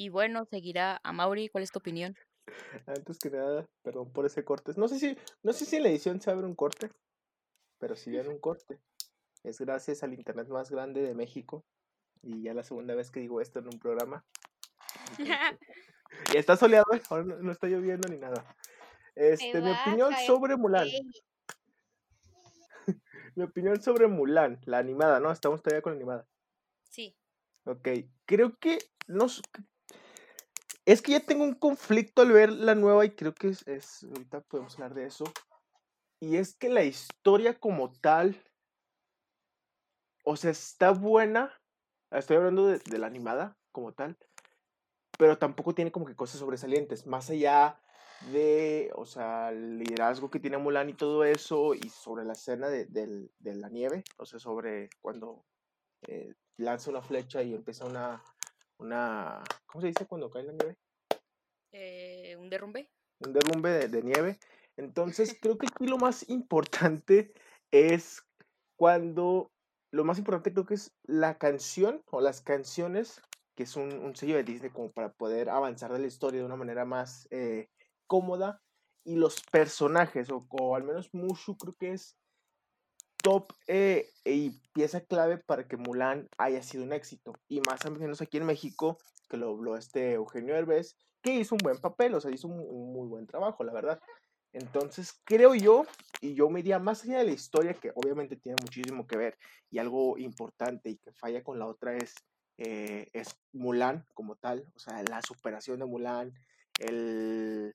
Y bueno, seguirá a Mauri. ¿Cuál es tu opinión? Antes que nada, perdón por ese corte. No sé si, no sé si en la edición se abre un corte, pero si viene un corte. Es gracias al internet más grande de México. Y ya la segunda vez que digo esto en un programa. y está soleado, ¿eh? ahora no, está lloviendo ni nada. Este, mi opinión sobre Mulan. mi opinión sobre Mulan, la animada, ¿no? Estamos todavía con la animada. Sí. Ok, creo que no, es que ya tengo un conflicto al ver la nueva y creo que es, ahorita podemos hablar de eso. Y es que la historia como tal, o sea, está buena. Estoy hablando de, la animada como tal, pero tampoco tiene como que cosas sobresalientes. Más allá de, o sea, el liderazgo que tiene Mulan y todo eso, y sobre la escena de, la nieve, o sea, sobre cuando eh, lanza una flecha y empieza una, una, ¿cómo se dice cuando cae la nieve? Eh, un derrumbe. Un derrumbe de, nieve. Entonces, creo que aquí lo más importante es cuando, lo más importante creo que es la canción o las canciones, que es un, sello de Disney como para poder avanzar de la historia de una manera más eh, cómoda, y los personajes, o, al menos Mushu creo que es top eh, y pieza clave para que Mulan haya sido un éxito. Y más o menos aquí en México, que lo habló este Eugenio Herbes, que hizo un buen papel, o sea, hizo un, muy buen trabajo, la verdad. Entonces, creo yo, y yo me iría más allá de la historia, que obviamente tiene muchísimo que ver, y algo importante y que falla con la otra es, eh, es Mulan como tal, o sea, la superación de Mulan, el,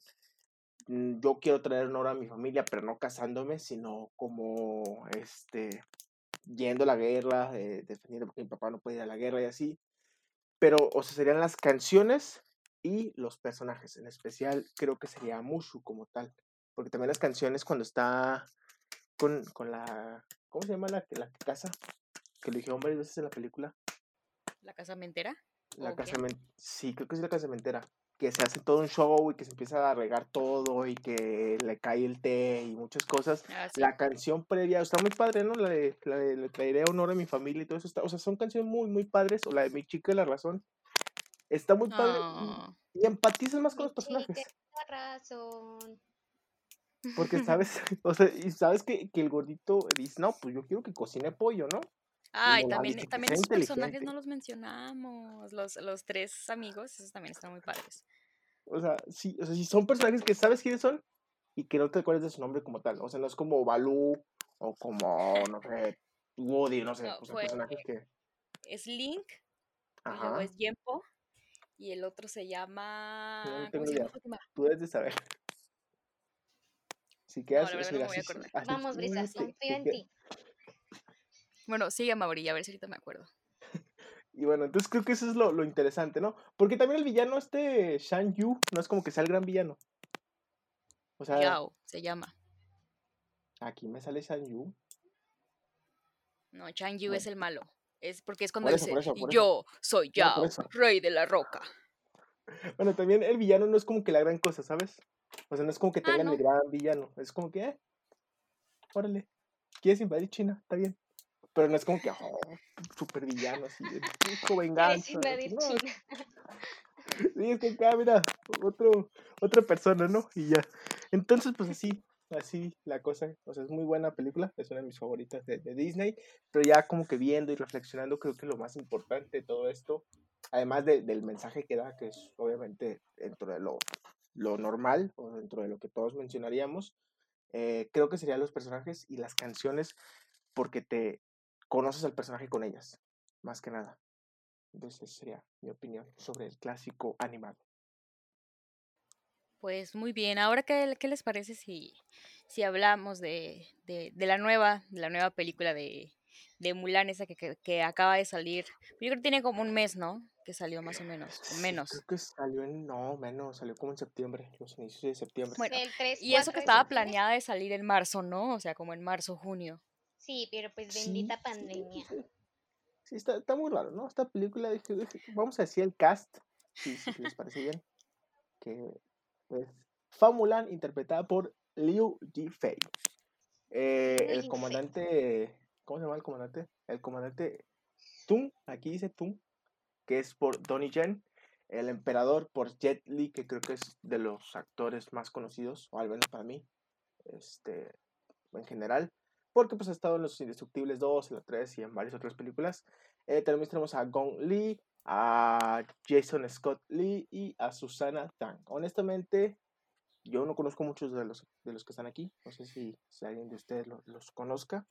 Mm, yo quiero traer honor a mi familia, pero no casándome, sino como este yendo a la guerra, eh, defendiendo porque mi papá no puede ir a la guerra y así. Pero, o sea, serían las canciones y los personajes. En especial, creo que sería Mushu como tal. Porque también las canciones cuando está con, con la. ¿Cómo se llama la, la casa? Que lo dijeron varias veces en la película. ¿La casa mentera? La casa Sí, creo que es la casa mentera que se hace todo un show y que se empieza a regar todo y que le cae el té y muchas cosas. Ah, la canción previa está muy padre, ¿no? La de, la de Le traeré honor a mi familia y todo eso. Está, o sea, son canciones muy, muy padres. O la de Mi chica y la razón. Está muy padre. Y, empatizas más con los personajes. La razón. Porque sabes, o sea, y sabes que, que el gordito dice, no, pues yo quiero que cocine pollo, ¿no? Ay, también, también esos personajes no los mencionamos. Los, los tres amigos, esos también están muy padres. O sea, sí, o sea, si son personajes que sabes quiénes son y que no te acuerdas de su nombre como tal. O sea, no es como Balú o como, no sé, Woody, no sé. o sea, personajes que. Es Link, y luego es Yempo, y el otro se llama. No, tengo idea. Tú debes de saber. Si quedas, no, mira, Vamos, Brisa, confío en ti. Bueno, sigue a Mauri, a ver si ahorita me acuerdo. y bueno, entonces creo que eso es lo, interesante, ¿no? Porque también el villano este Shan Yu no es como que sea el gran villano. O sea, Yao se llama. Aquí me sale Shan Yu. No, Shan Yu es el malo. Es porque es cuando dice, yo soy Yao, rey de la roca. Bueno, también el villano no es como que la gran cosa, ¿sabes? O sea, no es como que ah, tengan el gran villano. Es como que, eh, órale, ¿quieres invadir China? Está bien pero no es como que, oh, super villano, así, venganza. No. Sí, es que acá, mira, otro, otra persona, ¿no? Y ya. Entonces, pues así, así la cosa. O sea, es muy buena película, es una de mis favoritas de, Disney, pero ya como que viendo y reflexionando, creo que lo más importante de todo esto, además del mensaje que da, que es obviamente dentro de lo, lo normal o dentro de lo que todos mencionaríamos, eh, creo que serían los personajes y las canciones porque te, conoces al personaje con ellas, más que nada. Entonces, sería mi opinión sobre el clásico animado. Pues muy bien, ahora qué, qué les parece si, si hablamos de, de, la nueva, de la nueva película de, de Mulan, esa que, que, acaba de salir. Yo creo que tiene como un mes, ¿no? Que salió más o menos, menos. Creo que salió en, no, menos, salió como en septiembre, los inicios de septiembre. Bueno, y eso que estaba planeada de salir en marzo, ¿no? O sea, como en marzo, junio. Sí, pero pues bendita pandemia. Sí, está, está, muy raro, ¿no? Esta película, vamos a decir el cast, si, les parece bien, que es Famulan, interpretada por Liu Jifei. Eh, el comandante, ¿cómo se llama el comandante? El comandante Tung, aquí dice Tung, que es por Donnie Yen. El Emperador por Jet Li, que creo que es de los actores más conocidos, o al menos para mí, este, en general, porque pues ha estado en Los Indestructibles 2, en la 3 y en varias otras películas. Eh, también tenemos a Gong Li, a Jason Scott Lee y a Susana Tang. Honestamente, yo no conozco muchos de los, de los que están aquí. No sé si, si alguien de ustedes los, conozca.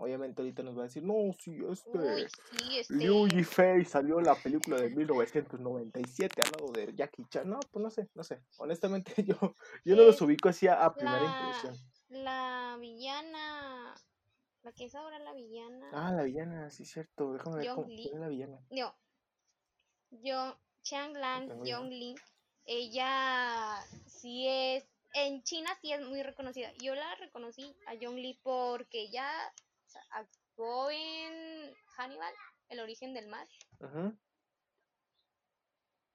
Obviamente ahorita nos va a decir, no, sí, este, Uy, sí, este... Liu Yifei salió la película de 1997 al lado de Jackie Chan. No, pues no sé, no sé. Honestamente yo, yo no los ubico así a, primera impresión. La villana, la que es ahora la villana. Ah, la villana, sí, cierto. Déjame ver cómo es la villana. No, yo, Chang Lang Yong Lin, ella sí es, en China sí es muy reconocida. Yo la reconocí a Yong Li porque ella actuó en Hannibal, El origen del mal.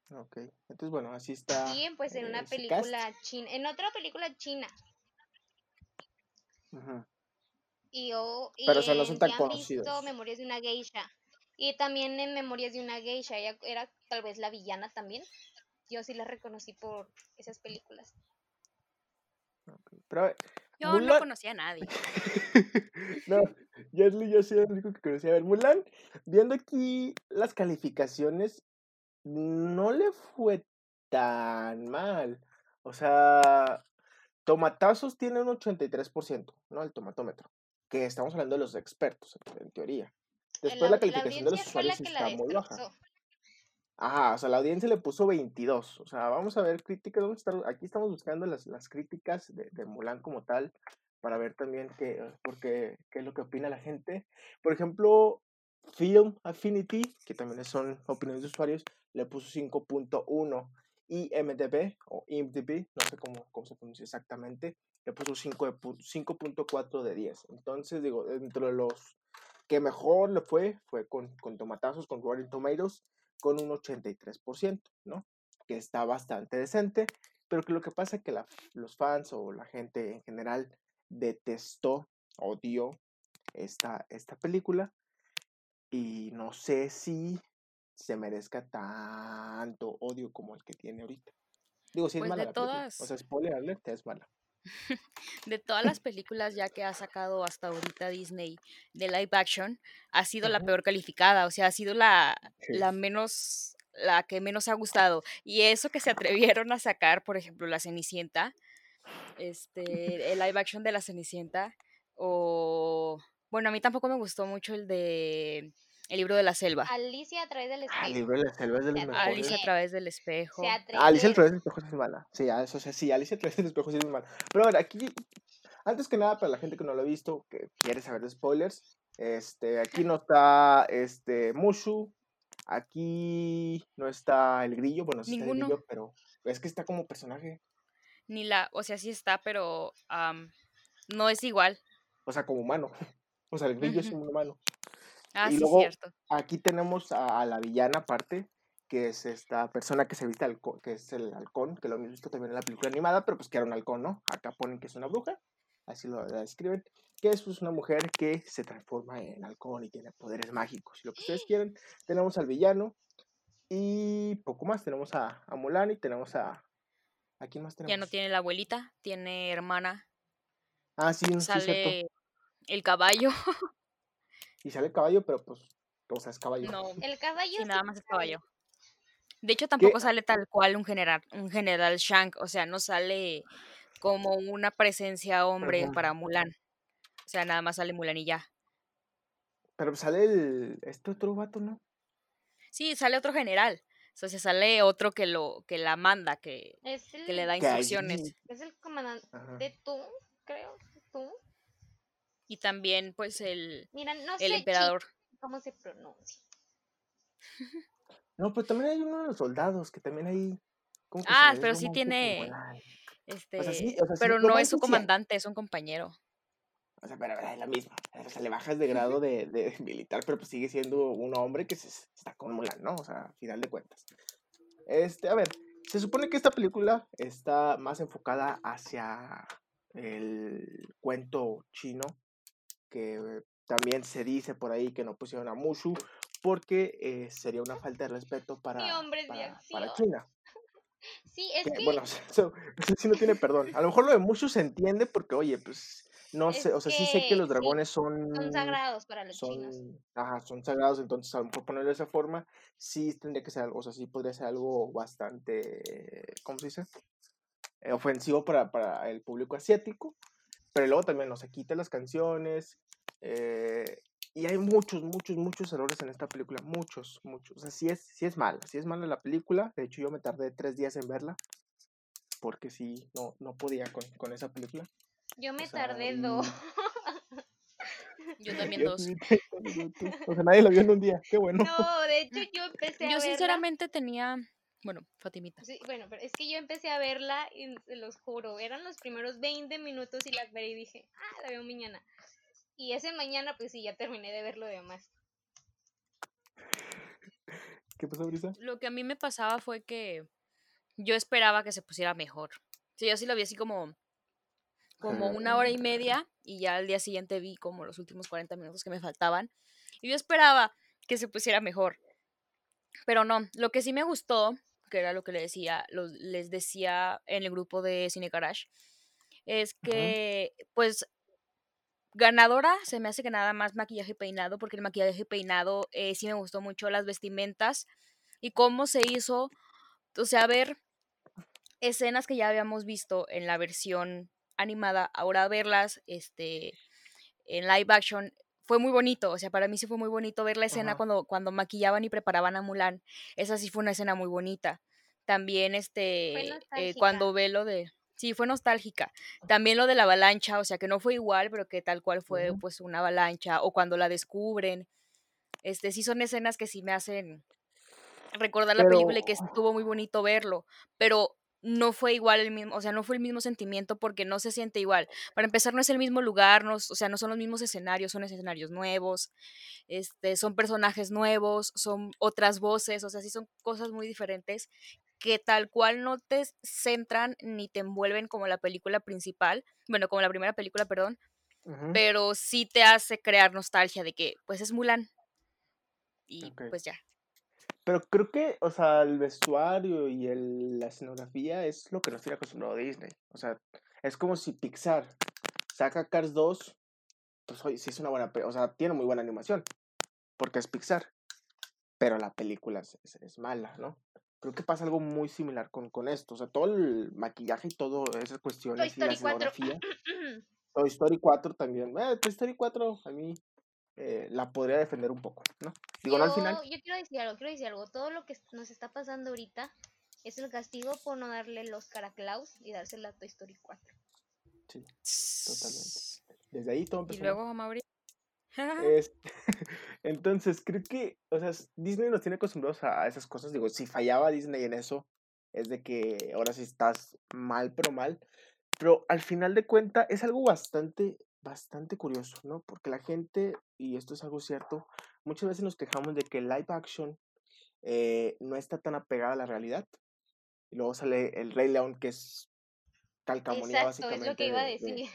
Ok, entonces bueno, así está. Sí, pues en una película china, en otra película china. Y yo, y Pero o no son tan conocidos. Memorias de una geisha. Y también en Memorias de una geisha, ella era tal vez la villana también. Yo sí la reconocí por esas películas. yo no conocía a nadie. no, yo, yo soy el único que conocía. A ver, Mulan, viendo aquí las calificaciones, no le fue tan mal. O sea, Tomatazos tiene un 83%, ¿no? El tomatómetro. Que estamos hablando de los expertos, en teoría. Después la, calificación de los usuarios está muy baja. Ajá, o sea, la audiencia le puso 22. O sea, vamos a ver críticas. aquí estamos buscando las, las críticas de, de, Mulan como tal para ver también qué, porque, qué es lo que opina la gente. Por ejemplo, Film Affinity, que también son opiniones de usuarios, le puso 5.1. Y MDB, o IMDb, no sé cómo, cómo se pronuncia exactamente, le puso 5.4 de 10. Entonces, digo, dentro de los que mejor le fue fue con, con tomatazos, con Rotten Tomatoes, con un 83%, ¿no? Que está bastante decente, pero que lo que pasa es que los fans o la gente en general detestó, odió esta, esta película y no sé si se merezca tanto odio como el que tiene ahorita. Digo, si es pues mala la todas... O sea, spoiler alert, es mala. de todas las películas ya que ha sacado hasta ahorita Disney de live action, ha sido la peor calificada, o sea, ha sido la, la menos, la que menos ha gustado. Y eso que se atrevieron a sacar, por ejemplo, La Cenicienta, este, el live action de La Cenicienta, o, bueno, a mí tampoco me gustó mucho el de el libro de la selva. Alicia a través del espejo. Ah, el libro de la selva es de los mejores. Alicia a través del espejo. Alicia a través del espejo es mala. Sí, eso, sí, Alicia a través del espejo sí es mala. Pero a ver, aquí, antes que nada, para la gente que no lo ha visto, que quiere saber de spoilers, este, aquí no está este, Mushu, aquí no está el grillo, bueno, sí está el grillo, pero es que está como personaje. Ni la, o sea, sí está, pero no es igual. O sea, como humano. O sea, el grillo es un humano. Ah, y sí, luego cierto. aquí tenemos a, la villana aparte, que es esta persona que se viste halcón, que es el halcón, que lo hemos visto también en la película animada, pero pues que era un halcón, ¿no? Acá ponen que es una bruja, así lo describen, que es pues, una mujer que se transforma en halcón y tiene poderes mágicos. Si lo que ustedes quieren, tenemos al villano y poco más. Tenemos a, a Mulan y tenemos a... ¿A quién más tenemos? Ya no tiene la abuelita, tiene hermana. Ah, sí, Sale el caballo. Y sale el caballo, pero pues, o sea, es caballo. No, el caballo. Sí, nada más es caballo. De hecho, tampoco sale tal cual un general, un general Shank, o sea, no sale como una presencia hombre para Mulan. O sea, nada más sale Mulan y ya. Pero sale el este otro vato, ¿no? Sí, sale otro general. O sea, sale otro que lo que la manda, que, que le da instrucciones. Es el comandante de tú, creo, tú y también pues el, el emperador. ¿Cómo se pronuncia? No, pero también hay uno de los soldados que también hay... ah, pero sí tiene... Este, pero no es su comandante, es un compañero. O sea, pero es la misma. O sea, le bajas de grado de, de militar, pero pues sigue siendo un hombre que se está con Mulan, ¿no? O sea, a final de cuentas. Este, a ver, se supone que esta película está más enfocada hacia el cuento chino que también se dice por ahí que no pusieron a Mushu porque eh, sería una falta de respeto para, para, China. Sí, es Que, que bueno, eso, eso sí no tiene perdón. A lo mejor lo de muchos se entiende porque, oye, pues, no Es sé, o sea, sí sé que los sí, dragones son son, sagrados para los chinos. son, ajá, son sagrados, entonces a lo mejor ponerlo de esa forma, sí tendría que ser algo, o sea, sí podría ser algo bastante, ¿cómo se dice? Eh, ofensivo para, para el público asiático, pero luego también, no se quita las canciones, eh, y hay muchos, muchos, muchos errores en esta película, muchos, muchos, o sea, sí es, sí es mala, sí es mala la película, de hecho yo me tardé tres días en verla, porque sí, no, no podía con, con esa película. Yo me O sea, tardé y- dos. Yo también Yo dos. O sea, nadie la vio en un día, qué bueno. No, de hecho yo empecé a Yo verla. sinceramente tenía, bueno, Fatimita. Sí, bueno, pero es que yo empecé a verla y se los juro, eran los primeros 20 minutos y la veré y dije, ah, la veo mañana. Y ese mañana, pues sí, ya terminé de ver lo demás. ¿Qué pasó, Brisa? Lo que a mí me pasaba fue que yo esperaba que se pusiera mejor. Sí, yo sí lo vi así como, como una hora y media y ya al día siguiente vi como los últimos 40 minutos que me faltaban. Y yo esperaba que se pusiera mejor. Pero no, lo que sí me gustó, que era lo que le decía, los- les decía en el grupo de Cine Garage, es que pues ganadora se me hace que nada más maquillaje y peinado, porque el maquillaje y peinado eh, sí me gustó mucho, las vestimentas y cómo se hizo, o sea, ver escenas que ya habíamos visto en la versión animada, ahora verlas este, en live action fue muy bonito, o sea, para mí sí fue muy bonito ver la escena Ajá. cuando, cuando maquillaban y preparaban a Mulan, esa sí fue una escena muy bonita. También este, eh, cuando ve lo de... Sí, fue nostálgica. También lo de la avalancha, o sea, que no fue igual, pero que tal cual fue pues una avalancha, o cuando la descubren. Este, sí son escenas que sí me hacen recordar la película y que estuvo muy bonito verlo, pero no fue igual el mismo, o sea, no fue el mismo sentimiento porque no se siente igual. Para empezar, no es el mismo lugar, no, o sea, no son los mismos escenarios, son escenarios nuevos, este, son personajes nuevos, son otras voces, o sea, sí son cosas muy diferentes que tal cual no te centran ni te envuelven como la película principal, bueno, como la primera película, perdón, pero sí te hace crear nostalgia de que, pues es Mulan y pues ya. Pero creo que, o sea, el vestuario y el, la escenografía es lo que nos tiene acostumbrado Disney. O sea, es como si Pixar saca Cars 2, pues oye, sí es una buena, o sea, tiene muy buena animación, porque es Pixar, pero la película es, es- es mala, ¿no? Creo que pasa algo muy similar con, con esto, o sea, todo el maquillaje y todo esas Toy cuestiones y la Story 4. escenografía. Toy Story 4 también. Eh, Toy Story 4 a mí eh, la podría defender un poco, ¿no? Digo, no al final. Yo, yo quiero decir algo, quiero decir algo. Todo lo que nos está pasando ahorita es el castigo por no darle el Oscar a Klaus y dársela a Toy Story 4. Sí, totalmente. Desde ahí todo Y empezó mal. luego a Mauri. Es- entonces, creo que, o sea, Disney nos tiene acostumbrados a esas cosas. Digo, si fallaba Disney en eso, es de que ahora sí estás mal, pero mal. Pero al final de cuentas es algo bastante, bastante curioso, ¿no? Porque la gente, y esto es algo cierto, muchas veces nos quejamos de que live action eh, no está tan apegada a la realidad. Y luego sale el Rey León, que es calcamonía Exacto, es básicamente. lo que iba a de- de- decir.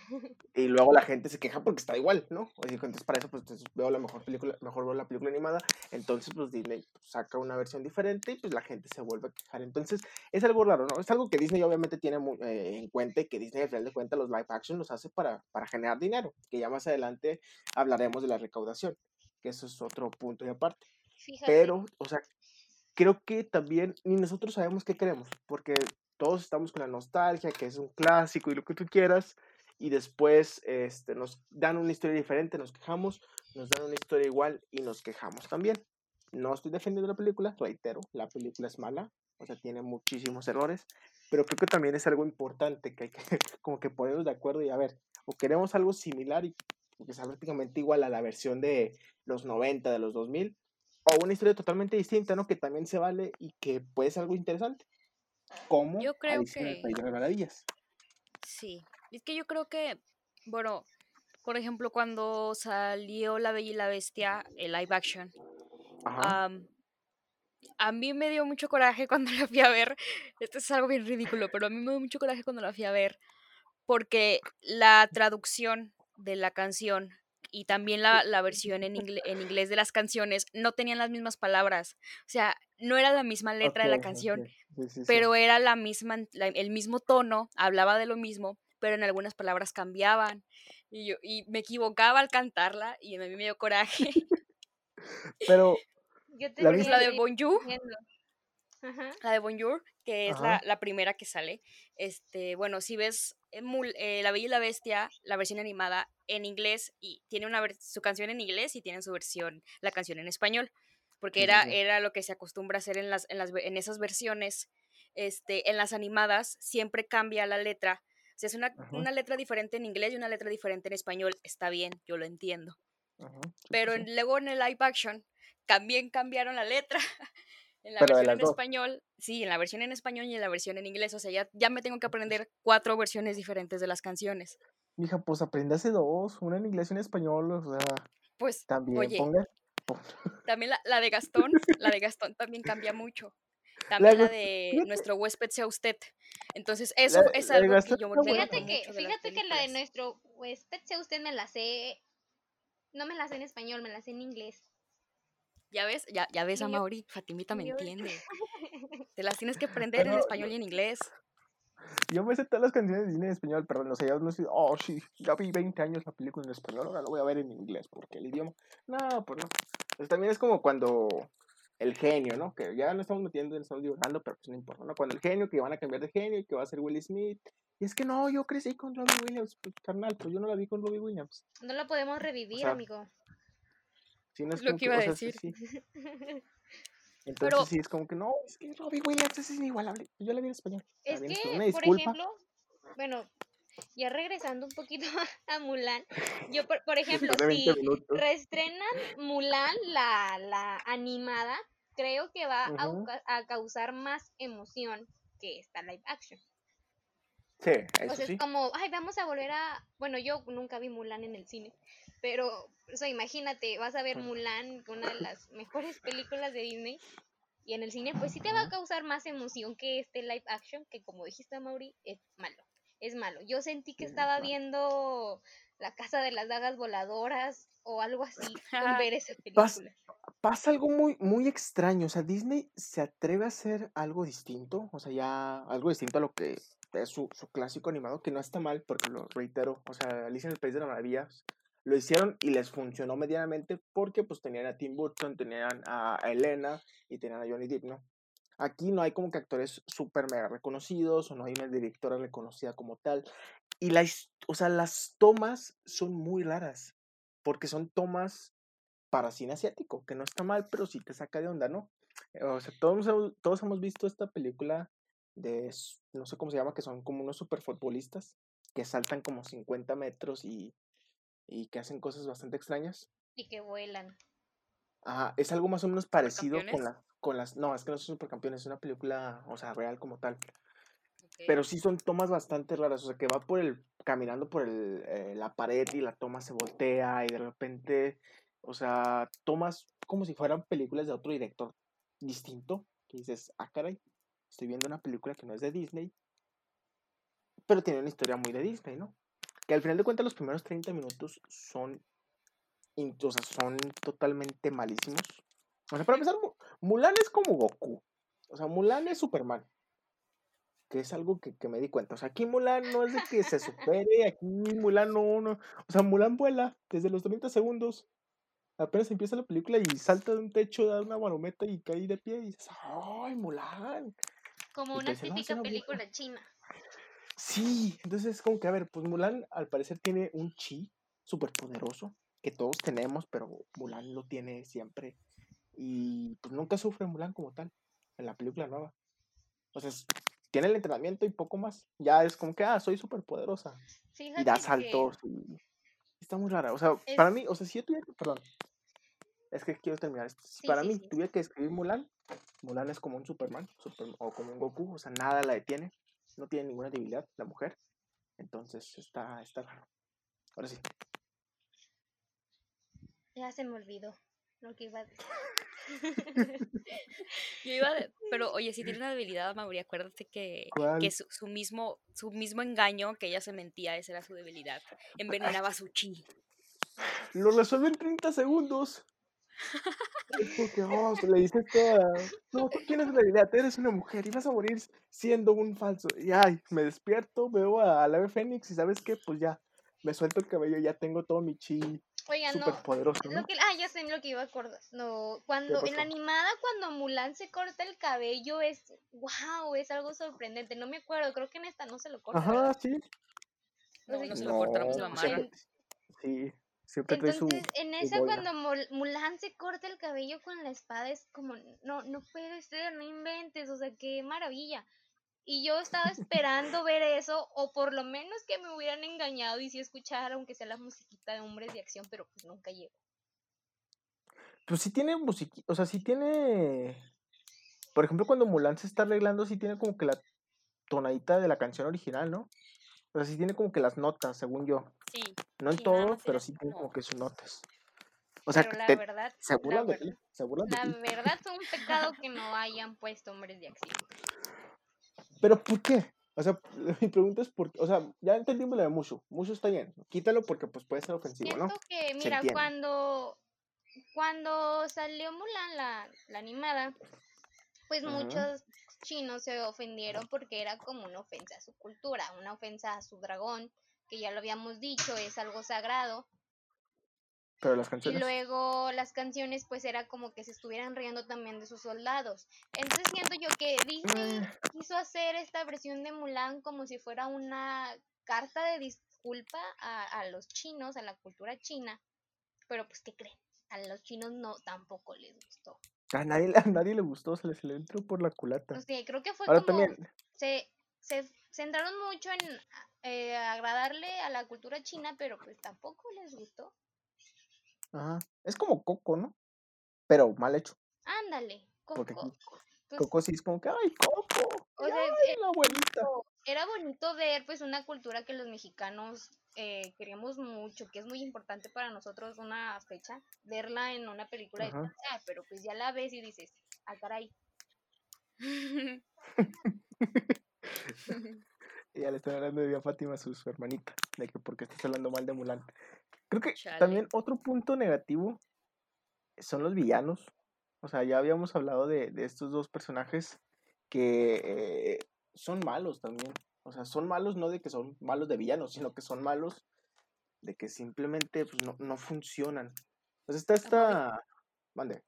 y luego la gente se queja porque está igual, ¿no? Entonces para eso pues entonces veo la mejor película, mejor veo la película animada, entonces pues Disney saca una versión diferente y pues la gente se vuelve a quejar. Entonces es algo raro, ¿no? Es algo que Disney obviamente tiene muy, eh, en cuenta y que Disney al final de cuentas los live action los hace para, para generar dinero, que ya más adelante hablaremos de la recaudación, que eso es otro punto y aparte. Fíjate. Pero, o sea, creo que también ni nosotros sabemos qué queremos, porque todos estamos con la nostalgia, que es un clásico y lo que tú quieras, y después este, nos dan una historia diferente, nos quejamos, nos dan una historia igual y nos quejamos también. No estoy defendiendo la película, reitero, la película es mala, o sea, tiene muchísimos errores, pero creo que también es algo importante que hay que como que ponernos de acuerdo y a ver, o queremos algo similar y que sea prácticamente igual a la versión de los 90, de los 2000, o una historia totalmente distinta, ¿no? Que también se vale y que puede ser algo interesante. Como Yo creo Alicia en el que- País de las Maravillas. Sí, es que yo creo que, bueno, por ejemplo, cuando salió La Bella y la Bestia, el live action, a mí me dio mucho coraje cuando la fui a ver. Esto es algo bien ridículo, pero a mí me dio mucho coraje cuando la fui a ver porque la traducción de la canción y también la, la versión en, en, inglés de las canciones no tenían las mismas palabras. O sea, no era la misma letra de la canción, pero era la misma, el mismo tono, hablaba de lo mismo, pero en algunas palabras cambiaban. Y, yo, y me equivocaba al cantarla y a mí me dio coraje. pero... la, la de Bonjour. La de Bonjour, que es la, la, primera que sale. Este, bueno, si ves eh, eh, La Bella y la Bestia, la versión animada en inglés, y tiene una su canción en inglés y tiene su versión, la canción en español. Porque era, era lo que se acostumbra a hacer en, las, en, las, en esas versiones. Este, en las animadas siempre cambia la letra. Si es una, una, letra diferente en inglés y una letra diferente en español, está bien, yo lo entiendo. Pero luego en el live action también cambiaron la letra. En la versión en español, sí, en la versión en español y en la versión en inglés. O sea, ya, ya me tengo que aprender cuatro versiones diferentes de las canciones. Mija, pues aprendase dos, una en inglés y una en español, o sea. Pues, también oye, También la, la, de Gastón, la de Gastón también cambia mucho. También la, de nuestro huésped sea usted. Entonces, eso es algo que yo me Fíjate que, fíjate que la de nuestro huésped sea usted me la sé. No me la sé en español, me la sé en inglés. Ya ves, ya, ya ves a Mauri, Fatimita me entiende. Te las tienes que aprender en español y en inglés. Yo me sé todas las canciones de Disney en español, perdón, o sea, ya no sé, oh, sí, ya vi 20 años la película en español, ahora lo voy a ver en inglés, porque el idioma, no, pues no. Pues también es como cuando el genio, ¿no? Que ya no estamos metiendo, no estamos divulgando, pero pues no importa, ¿no? Cuando el genio, que van a cambiar de genio y que va a ser Will Smith. Y es que no, yo crecí con Robbie Williams, pues, carnal, pues yo no la vi con Robbie Williams. No la podemos revivir, amigo lo que iba a decir. Entonces sí es como que no, es que Robbie Williams es inigualable. Yo la vi en español. Es que, por ejemplo, bueno, ya regresando un poquito a Mulan, yo por, ejemplo, si reestrenan Mulan, la, la animada, creo que va a, a, causar más emoción que esta live action. Sí, eso o sea, es como, ay, vamos a volver a, bueno, yo nunca vi Mulan en el cine, pero, o sea, imagínate, vas a ver Mulan, una de las mejores películas de Disney, y en el cine, pues sí te va a causar más emoción que este live action, que como dijiste, Mauri, es malo. Es malo. Yo sentí que estaba viendo La Casa de las Dagas Voladoras o algo así al ver esa película. Pasa, algo muy, muy extraño. O sea, Disney se atreve a hacer algo distinto. O sea, ya algo distinto a lo que es su, su clásico animado, que no está mal, porque lo reitero. O sea, Alicia en el País de las Maravillas lo hicieron y les funcionó medianamente porque pues tenían a Tim Burton, tenían a Elena y tenían a Johnny Depp, ¿no? Aquí no hay como que actores súper mega reconocidos o no hay una directora reconocida como tal. Y la, o sea, las tomas son muy raras porque son tomas para cine asiático, que no está mal, pero sí te saca de onda, ¿no? Todos, todos hemos visto esta película de, no sé cómo se llama, que son como unos superfutbolistas que saltan como 50 metros y y que hacen cosas bastante extrañas. Y que vuelan. Ajá, es algo más o menos parecido con, la, con las... No, es que no son supercampeones, es una película, o sea, real como tal. Pero sí son tomas bastante raras, o sea, que va por el, caminando por el, eh, la pared y la toma se voltea y de repente, o sea, tomas como si fueran películas de otro director distinto, que dices, ah, caray, estoy viendo una película que no es de Disney, pero tiene una historia muy de Disney, ¿no? Que al final de cuentas los primeros 30 minutos son, o sea, son totalmente malísimos. O sea, para empezar, Mulan es como Goku. O sea, Mulan es Superman. Que es algo que, me di cuenta. O sea, aquí Mulan no es de que se supere, aquí Mulan no, no. O sea, Mulan vuela desde los 30 segundos. Apenas empieza la película y salta de un techo, da una marometa y cae de pie y dices, ¡ay, Mulan! Como una típica película china. Sí, entonces es como que, a ver, pues Mulan al parecer tiene un chi súper poderoso que todos tenemos, pero Mulan lo tiene siempre. Y pues nunca sufre Mulan como tal en la película nueva. Entonces, tiene el entrenamiento y poco más. Ya es como que, ah, soy súper poderosa. y da saltos. Y... Está muy rara. O sea, para mí, o sea, si yo tuviera que, perdón, es que quiero terminar esto. Para mí tuviera que escribir Mulan, Mulan es como un Superman o como un Goku, o sea, nada la detiene no tiene ninguna debilidad la mujer. Entonces está, está raro. Ahora sí. Ya se me olvidó lo que iba a decir. Yo iba pero oye, si tiene una debilidad, Mauri, acuérdate que, que su, mismo, su mismo engaño, que ella se mentía, esa era su debilidad. Envenenaba su chi. lo resuelve en 30 segundos. Es porque, se le dice toda, no, tú tienes realidad, eres una mujer y vas a morir siendo un falso. Y ay, me despierto, veo a la ave Fénix y ¿sabes qué? Pues ya, me suelto el cabello, ya tengo todo mi chi Oiga, súper no. poderoso, Lo ¿no? que, ah, ya sé lo que iba a acordar. No, cuando en la animada, cuando Mulan se corta el cabello, es wow, es algo sorprendente. No me acuerdo, creo que en esta no se lo corta. Ajá, ¿verdad? sí. No, sé no qué- se lo corta, lo No, amarra. Siempre- Sí, siempre trae su, Entonces, en esa cuando Mul- Mulan se corta el cabello con la espada es como, no, no puede ser, no inventes, o sea, qué maravilla. Y yo estaba esperando ver eso, o por lo menos que me hubieran engañado y si escuchar, aunque sea la musiquita de hombres de acción, pero pues nunca llegó. Pues sí tiene musiquita, o sea, sí tiene... Por ejemplo, cuando Mulan se está arreglando, sí tiene como que la tonadita de la canción original, ¿no? O sea, sí tiene como que las notas, según yo. Sí, No en Sí, nada todo, más pero sí tiene como que sus notas. O sea, pero que la te- verdad, se la burlan de verdad, ti, se burlan de la ti. verdad fue un pecado que no hayan puesto hombres de acción. Pero ¿por qué? O sea, mi pregunta es por qué. O sea, ya entendimos lo de Mushu. Mushu está bien. Quítalo porque pues puede ser ofensivo, ¿no? Siento que, Se mira, cuando, cuando salió Mulan, la, la animada, pues muchos chinos se ofendieron porque era como una ofensa a su cultura, una ofensa a su dragón, que ya lo habíamos dicho, es algo sagrado. Pero las Y canciones. luego las canciones pues era como que se estuvieran riendo también de sus soldados. Entonces siento yo que Disney Eh, quiso hacer esta versión de Mulan como si fuera una carta de disculpa a, a los chinos, a la cultura china. Pero pues, ¿qué creen? A los chinos no, tampoco les gustó. a, nadie, a nadie le gustó, se le, se le entró por la culata. O sea, creo que fue Ahora como... también, Se, se centraron mucho en eh, agradarle a la cultura china, pero pues tampoco les gustó. ajá, es como Coco, ¿no? Pero mal hecho. Ándale, Coco. Pues, Coco sí es como que, ¡ay, Coco! o sea, ¡Ay, la abuelita! era bonito ver pues una cultura que los mexicanos eh, queríamos mucho, que es muy importante para nosotros una fecha, verla en una película de. Pixar, pero pues ya la ves y dices, ah caray, ya le están hablando de Fátima a su, su hermanita, de que porque estás hablando mal de Mulan. Creo que Chale. también otro punto negativo son los villanos. O sea, ya habíamos hablado de, de estos dos personajes que eh, son malos también. O sea, son malos no de que son malos de villanos, sino que son malos de que simplemente pues, no, no funcionan. Entonces está esta... Mande.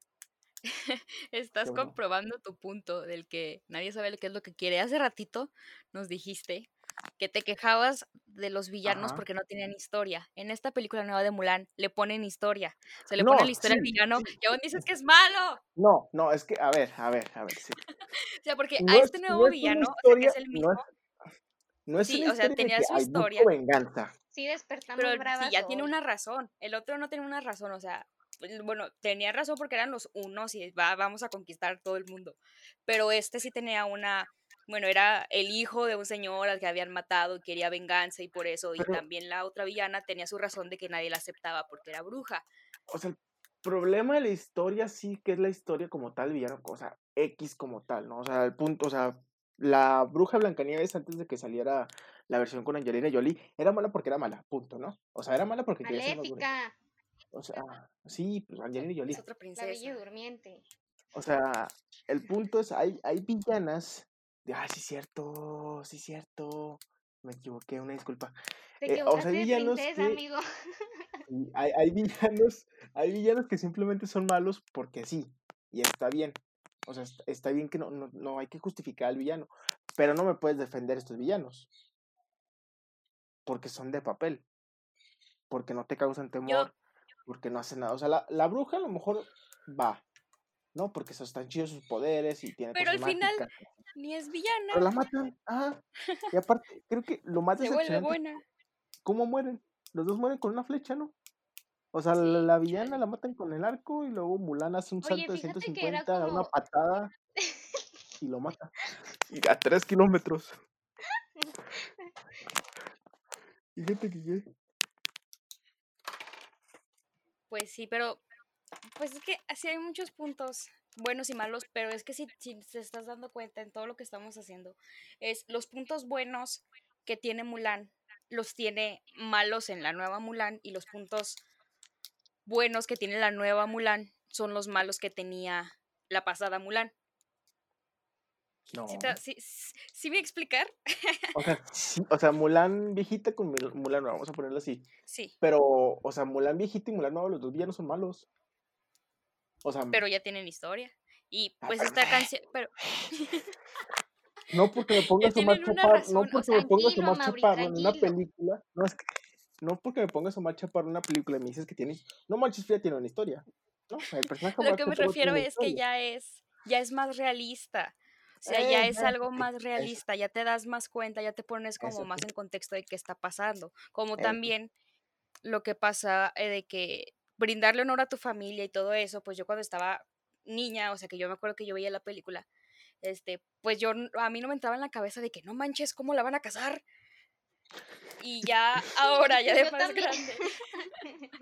Estás bueno. comprobando tu punto del que nadie sabe qué es lo que quiere. Hace ratito nos dijiste que te quejabas de los villanos Ajá. porque no tenían historia. En esta película nueva de Mulan le ponen historia. Se le No, pone la historia al villano sí. y aún dices que es malo. No, no, es que, a ver, a ver, a ver, sí. O sea, porque No a es- este nuevo villano, o sea, que es el no mismo, es- No es Sí, o sea, tenía su "Ay, busco historia". venganza. sí despertamos pero bravas sí, ya tiene una razón. El otro no tiene una razón, o sea, pues, bueno, tenía razón porque eran los unos y va, vamos a conquistar todo el mundo. Pero este sí tenía una, bueno, era el hijo de un señor al que habían matado y quería venganza y por eso, y Pero- también la otra villana tenía su razón de que nadie la aceptaba porque era bruja. O sea, el problema de la historia sí que es la historia como tal, villano, o sea, X como tal, ¿no? O sea, el punto, o sea, la bruja Blancanieves antes de que saliera la versión con Angelina Jolie, era mala porque era mala, punto, ¿no? O sea, era mala porque quería ser más O sea, sí, pues Angelina Jolie. Es otra la princesa. bella durmiente. O sea, el punto es, hay, hay villanas ah, sí, cierto, sí, cierto, me equivoqué, una disculpa. Te Eh, o sea, hay villanos princesa, que- amigo. Hay, hay villanos, hay villanos que simplemente son malos porque sí, y está bien. O sea, est- está bien que no, no, no hay que justificar al villano, pero no me puedes defender estos villanos. Porque son de papel. Porque no te causan temor, porque no hacen nada. O sea, la, la bruja a lo mejor va, ¿no? Porque eso están chidos sus poderes y tiene Pero cosas al final, mágicas. Ni es villana, Pero la matan, ajá. Y aparte, creo que lo más se vuelve buena. ¿Cómo mueren? Los dos mueren con una flecha, ¿no? O sea, Sí, la, la villana la matan con el arco y luego Mulan hace un Oye, salto de fíjate que era 150, da una patada y lo mata. Y a tres kilómetros. Fíjate que qué. Pues sí, pero pues es que así hay muchos puntos buenos y malos, pero es que si, si te estás dando cuenta en todo lo que estamos haciendo, es los puntos buenos que tiene Mulan, los tiene malos en la nueva Mulan y los puntos buenos que tiene la nueva Mulan son los malos que tenía la pasada Mulan. No. ¿Sí, te- sí- sí me explicar? O sea, sí, o sea, Mulan viejita con Mulan nueva, vamos a ponerlo así. Sí, Pero, o sea, Mulan viejita y Mulan nueva, los dos villanos son malos. O sea, pero ya tienen historia. Y Ah, pues esta canción, pero no porque me pongas a Omar tienen una Chaparro, no porque me pongas a tranquilo, Omar Mauri, Chaparro en una película, no es que, no porque me pongas a Omar Chaparro en una película y me dices que tienes, no manches, ya tiene una historia. No, el personaje lo que me refiero es que ya es, ya es más realista. O sea, ya es algo ok, más eso, realista, ya te das más cuenta, ya te pones como eso más sí, en contexto de qué está pasando. Como eso. también lo que pasa eh, de que brindarle honor a tu familia y todo eso, pues yo cuando estaba niña, o sea, que yo me acuerdo que yo veía la película, este, pues yo, a mí no me entraba en la cabeza de que no manches, ¿cómo la van a casar? Y ya ahora, ya de Yo más también. grande,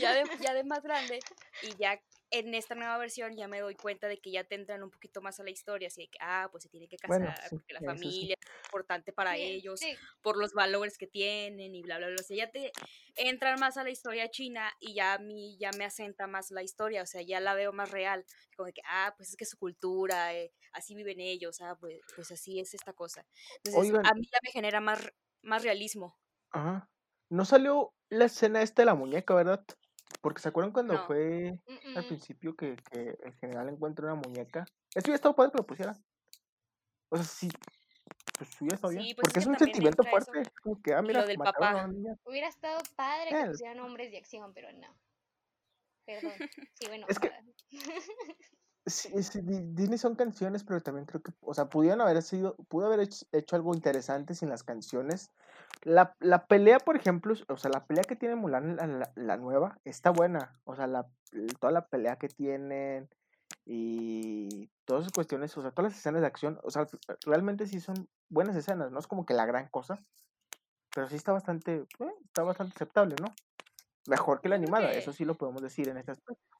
ya de, ya de más grande, y ya en esta nueva versión ya me doy cuenta de que ya te entran un poquito más a la historia, así de que, ah, pues se tiene que casar, Bueno, sí, porque la sí. familia es importante para Sí, ellos, sí, por los valores que tienen y bla, bla, bla. O sea, ya te entran más a la historia china y ya a mí ya me asenta más la historia, o sea, ya la veo más real. Como de que, ah, pues es que su cultura, eh, así viven ellos, ah, pues, pues así es esta cosa. Entonces, Oigan, a mí ya me genera más, más realismo. ajá, no salió la escena esta de la muñeca, ¿verdad? Porque ¿se acuerdan cuando No. fue mm, al principio que, que el general encuentra una muñeca? Eso hubiera estado padre que lo pusiera. O sea, sí, pues. Sí, pues es Porque que es un sentimiento eso. fuerte. Como que, ah, mira, lo del papá. Hubiera estado padre que pusieran hombres de acción, pero no. Perdón, sigo Es que-. Sí, sí, Di- Disney son canciones, pero también creo que, o sea, pudieron haber sido, pudo haber hecho, hecho algo interesante sin las canciones. La, la pelea, por ejemplo, o sea, la pelea que tiene Mulan, la, la- la nueva, está buena. O sea, la, toda la pelea que tienen y todas esas cuestiones, o sea, todas las escenas de acción, o sea, realmente sí son buenas escenas, no es como que la gran cosa, pero sí está bastante, eh, está bastante aceptable, ¿no? Mejor que la animada, eso sí lo podemos decir en este aspecto.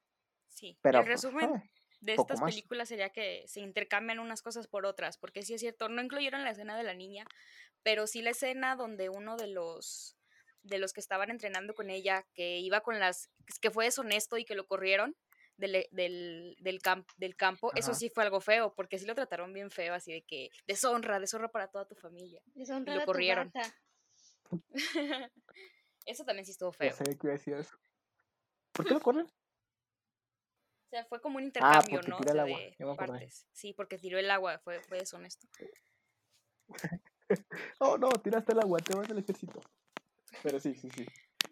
Sí. Pero, el pues, resumen eh, de estas más. películas sería que se intercambian unas cosas por otras, porque sí es cierto, no incluyeron la escena de la niña, pero sí la escena donde uno de los de los que estaban entrenando con ella, que iba con las, que fue deshonesto y que lo corrieron del, del, del, camp- del campo, eso sí fue algo feo, porque sí lo trataron bien feo, así de que deshonra, deshonra para toda tu familia. Deshonrar a tu corrieron. eso también sí estuvo Ya feo. sabía que iba a decir eso. ¿Por qué lo corren? Sea, fue como un intercambio, porque ¿no? O tira el sea, agua, de me partes. Sí, porque tiró el agua, fue, fue deshonesto. Oh, no, tiraste el agua, te vas al ejército. Pero sí, sí, sí.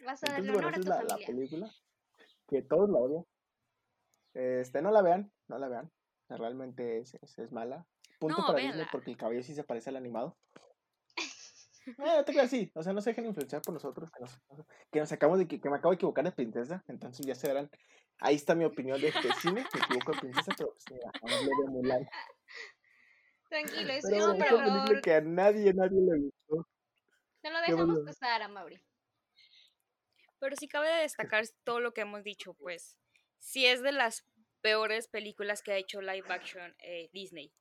Vas a Entonces, darle bueno, honor a es la, película. Que todos la odian. Este, no la vean, no la vean. Realmente es, es, es mala. Punto No, para Disney véanla. porque el cabello sí se parece al animado. Eh, no te creas así, o sea, no se dejen influenciar por nosotros, que nos, que nos acabamos de, que, que me acabo de equivocar de princesa, entonces ya se verán, ahí está mi opinión de este cine, me equivoco de princesa, pero pues mira, hablé de Mulan. Tranquilo, Pero es no, un pero- película error. que a nadie, nadie le gustó. No lo qué dejamos bueno. pasar a Mauri. Pero sí cabe destacar todo lo que hemos dicho, pues sí es de las peores películas que ha hecho live action eh, Disney.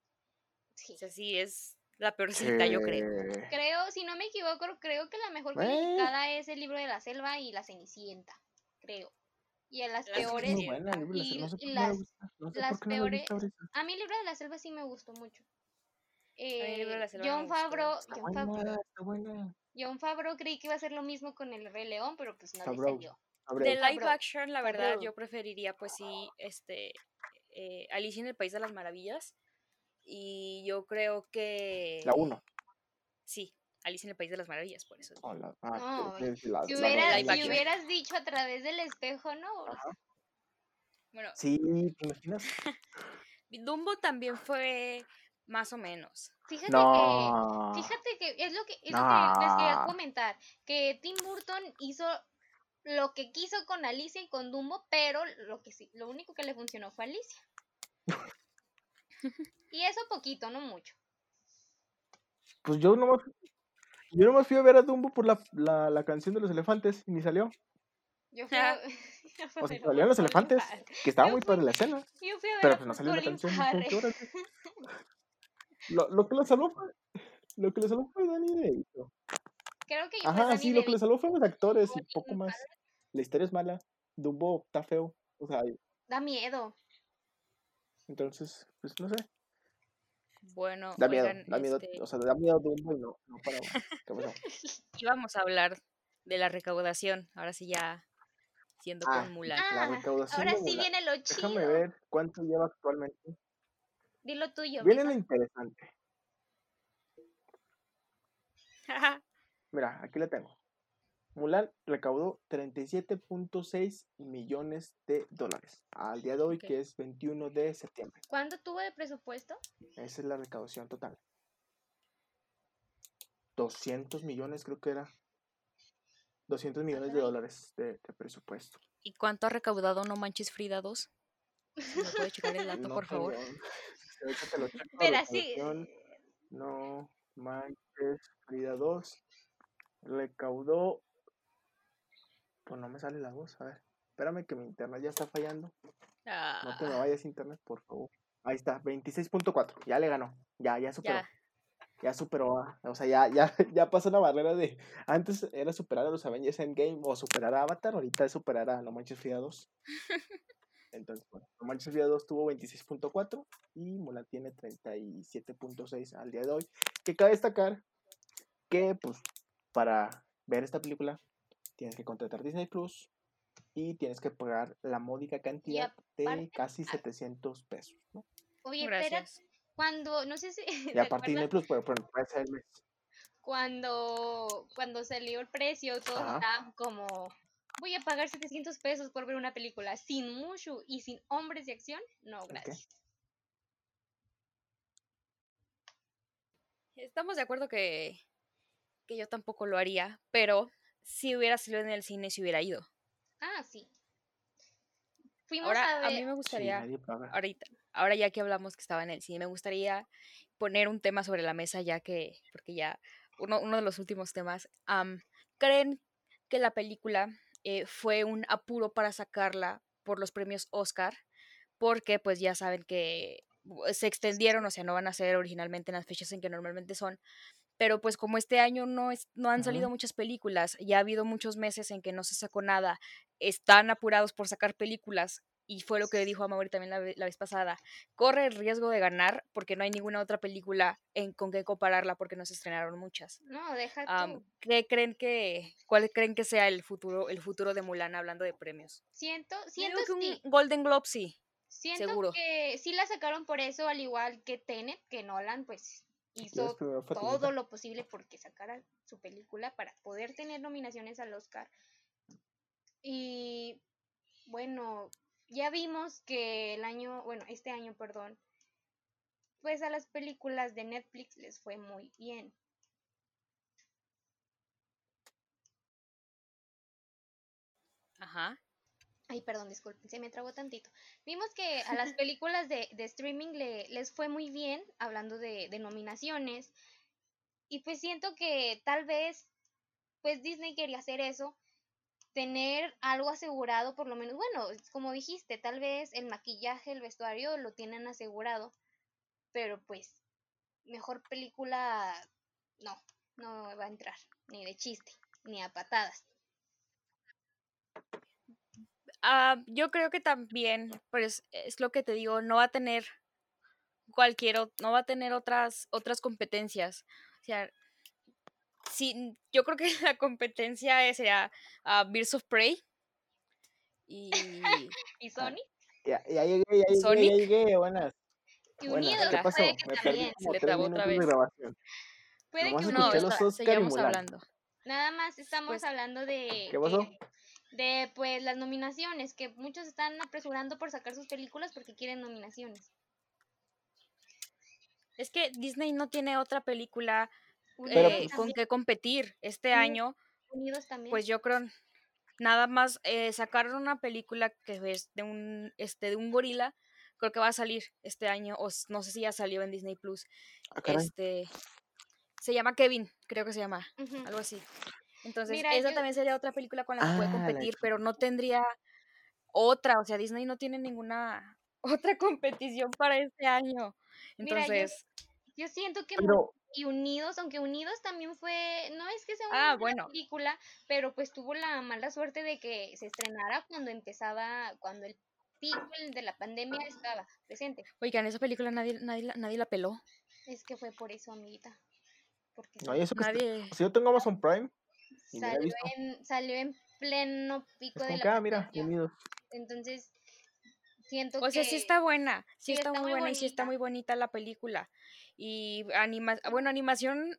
Sí. O sea, sí es la peorcita, yo creo. Creo, si no me equivoco, creo que la mejor Eh. calificada es el libro de la selva y la Cenicienta. Creo. Y a las La Es peores. buena, la y- las- no sé no peores-. A mí el libro de la selva sí me gustó mucho. el libro de la Eh, John. Favreau, Está John Favreau. John Favreau creí que iba a hacer lo mismo con el Rey León, pero pues no le salió. De live action, la verdad, yo preferiría, pues sí, este, eh, Alicia en el País de las Maravillas. Y yo creo que... La 1. Sí, Alicia en el País de las Maravillas, por eso. Oh, la, ah, No, la- Si, la hubieras dicho a través del espejo, ¿no? Ajá. Bueno, Sí, ¿te imaginas? Dumbo también fue más o menos. Fíjate No. que, fíjate que es lo que, es lo que les quería comentar, que Tim Burton hizo lo que quiso con Alicia y con Dumbo, pero lo que sí, lo único que le funcionó fue Alicia. y eso poquito, no mucho. Pues yo nomás, yo nomás fui a ver a Dumbo por la, la, la canción de los elefantes y ni salió. Yo fui a, Ah. O sea, salían los elefantes, que estaba Yo muy fui- padre la escena, Yo fui a ver pero pues no salió la canción. Lo, lo que lo salvó fue, lo que lo salvó fue Danny DeVito. Creo que yo Ajá, Danny sí, lo que le DeVito. salvó fue los actores y poco más. La historia es mala. Dumbo está feo. O sea, Da miedo. Entonces, pues no sé. Bueno, Da miedo, oigan, da miedo. este, O sea, da miedo Dumbo y no, no para. ¿Qué pasó? íbamos a hablar de la recaudación. Ahora sí ya siendo Ah, con Mulan. La Ah, recaudación ahora de sí Mulan. viene lo chido. Déjame ver cuánto lleva actualmente. Dilo tuyo. Viene lo interesante. Mira, aquí la tengo. Mulan recaudó 37.6 millones de dólares al día de hoy, que es 21 de septiembre. ¿Cuánto tuvo de presupuesto? Esa es la recaudación total. 200 millones creo que era. 200 millones de dólares de, de presupuesto. ¿Y cuánto ha recaudado No Manches Frida 2? Si ¿Me puede checar el dato, No por favor? Pero así. No manches, Frida 2 recaudó. Pues no me sale la voz, a ver. Espérame que mi internet ya está fallando. No te me Ah, vayas internet, por favor. Ahí está, 26.4. Ya le ganó. Ya, ya superó. ya. Ya superó. a- O sea, ya, ya, ya pasó la barrera de. Antes era superar a los Avengers Endgame o superar a Avatar. Ahorita es superar a No Manches Frida 2. Entonces, bueno, No Manches Frida 2 tuvo 26.4 y Mulan tiene 37.6 al día de hoy. Que cabe destacar que, pues, para ver esta película tienes que contratar Disney Plus y tienes que pagar la módica cantidad de casi 700 pesos, ¿no? Oye, espera, cuando, no sé si Y ¿te aparte Disney Plus, pero, pero puede ser el mes. cuando, cuando salió el precio, todos Ajá. estaban como, voy a pagar 700 pesos por ver una película sin Mushu y sin hombres de acción? No, gracias. Estamos de acuerdo que, que yo tampoco lo haría, pero si hubiera salido en el cine, si hubiera ido. Ah, sí. Fuimos Ahora, a a ver, mí me gustaría, ahorita, ahora ya que hablamos que estaba en el cine, me gustaría poner un tema sobre la mesa, ya que, porque ya, uno, uno de los últimos temas, ¿creen que la película eh, fue un apuro para sacarla por los premios Oscar? Porque pues ya saben que se extendieron, o sea, no van a ser originalmente en las fechas en que normalmente son, pero pues como este año no, es, no han salido muchas películas, ya ha habido muchos meses en que no se sacó nada, están apurados por sacar películas y fue lo que dijo Amaury también la, la vez pasada, corre el riesgo de ganar porque no hay ninguna otra película en, con que compararla porque no se estrenaron muchas. no, deja tú. ¿Qué creen que, cuál creen que sea el futuro, el futuro de Mulan hablando de premios? Siento, siento que sí. un Golden Globe sí. Siento seguro. que sí la sacaron por eso, al igual que Tenet, que Nolan pues hizo todo lo posible porque sacara su película para poder tener nominaciones al Oscar. Y bueno, ya vimos que el año, bueno, este año, perdón, pues a las películas de Netflix les fue muy bien. Ajá. Ay, perdón, disculpen, se me trabó tantito. Vimos que a las películas de, de streaming le- les fue muy bien, hablando de, de nominaciones. Y pues siento que tal vez, pues Disney quería hacer eso, tener algo asegurado, por lo menos, bueno, como dijiste, tal vez el maquillaje, el vestuario lo tienen asegurado, pero pues mejor película, no, no va a entrar, ni de chiste, ni a patadas. Ah, yo creo que también, pues es lo que te digo, no va a tener cualquier, no va a tener otras, otras competencias. O sea, sí, yo creo que la competencia es- sería ah, Birds of Prey y ¿Y Sony? Ya, ya llegué, ya llegué, ¿Sonic? ya llegué, buenas. Y. Unidos, ¿Qué pasó? puede que Me también. Se le trabó otra vez. Puede Nomás que no, escuché Unidos. los está- Oscar y seguimos hablando. Nada más estamos Pues- hablando de ¿Qué pasó? eh, de pues las nominaciones, que muchos están apresurando por sacar sus películas porque quieren nominaciones. Es que Disney no tiene otra película eh, con también, que competir este Unidos. año. Unidos también. Pues yo creo nada más eh, sacaron una película que es de un este de un gorila, creo que va a salir este año o no sé si ya salió en Disney Plus. Ah. Este se llama Kevin, creo que se llama, algo así. Entonces, Mira, esa yo- también sería otra película con la que puede Ah, la competir, pero no tendría otra, o sea, Disney no tiene ninguna otra competición para este año. Mira, yo- Entonces, Yo siento que Pero, y Unidos, aunque Unidos también fue, no es que sea Ah, una bueno. película, pero pues tuvo la mala suerte de que se estrenara cuando empezaba, cuando el pico de la pandemia estaba presente. Oigan, esa película nadie, nadie, la- nadie la peló. Es que fue por eso, amiguita. Porque No, y eso que si yo tengo Amazon Prime, salió en, salió en pleno pico es de la ah, mira. Entonces, siento O sea, que sí está buena, sí, sí está, está muy muy buena y sí está bonita. muy bonita la película. Y anima bueno, animación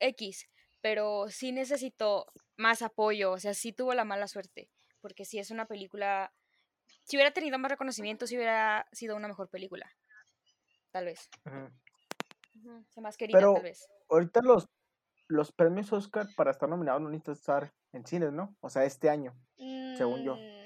X, pero sí necesitó más apoyo, o sea, sí tuvo la mala suerte, porque si es una película, si hubiera tenido más reconocimiento, si hubiera sido una mejor película, tal vez, o sea, más querida Pero tal vez. ahorita los, los premios Oscar para estar nominado no necesitas estar en cines, ¿no? O sea, este año. Según yo. Mm,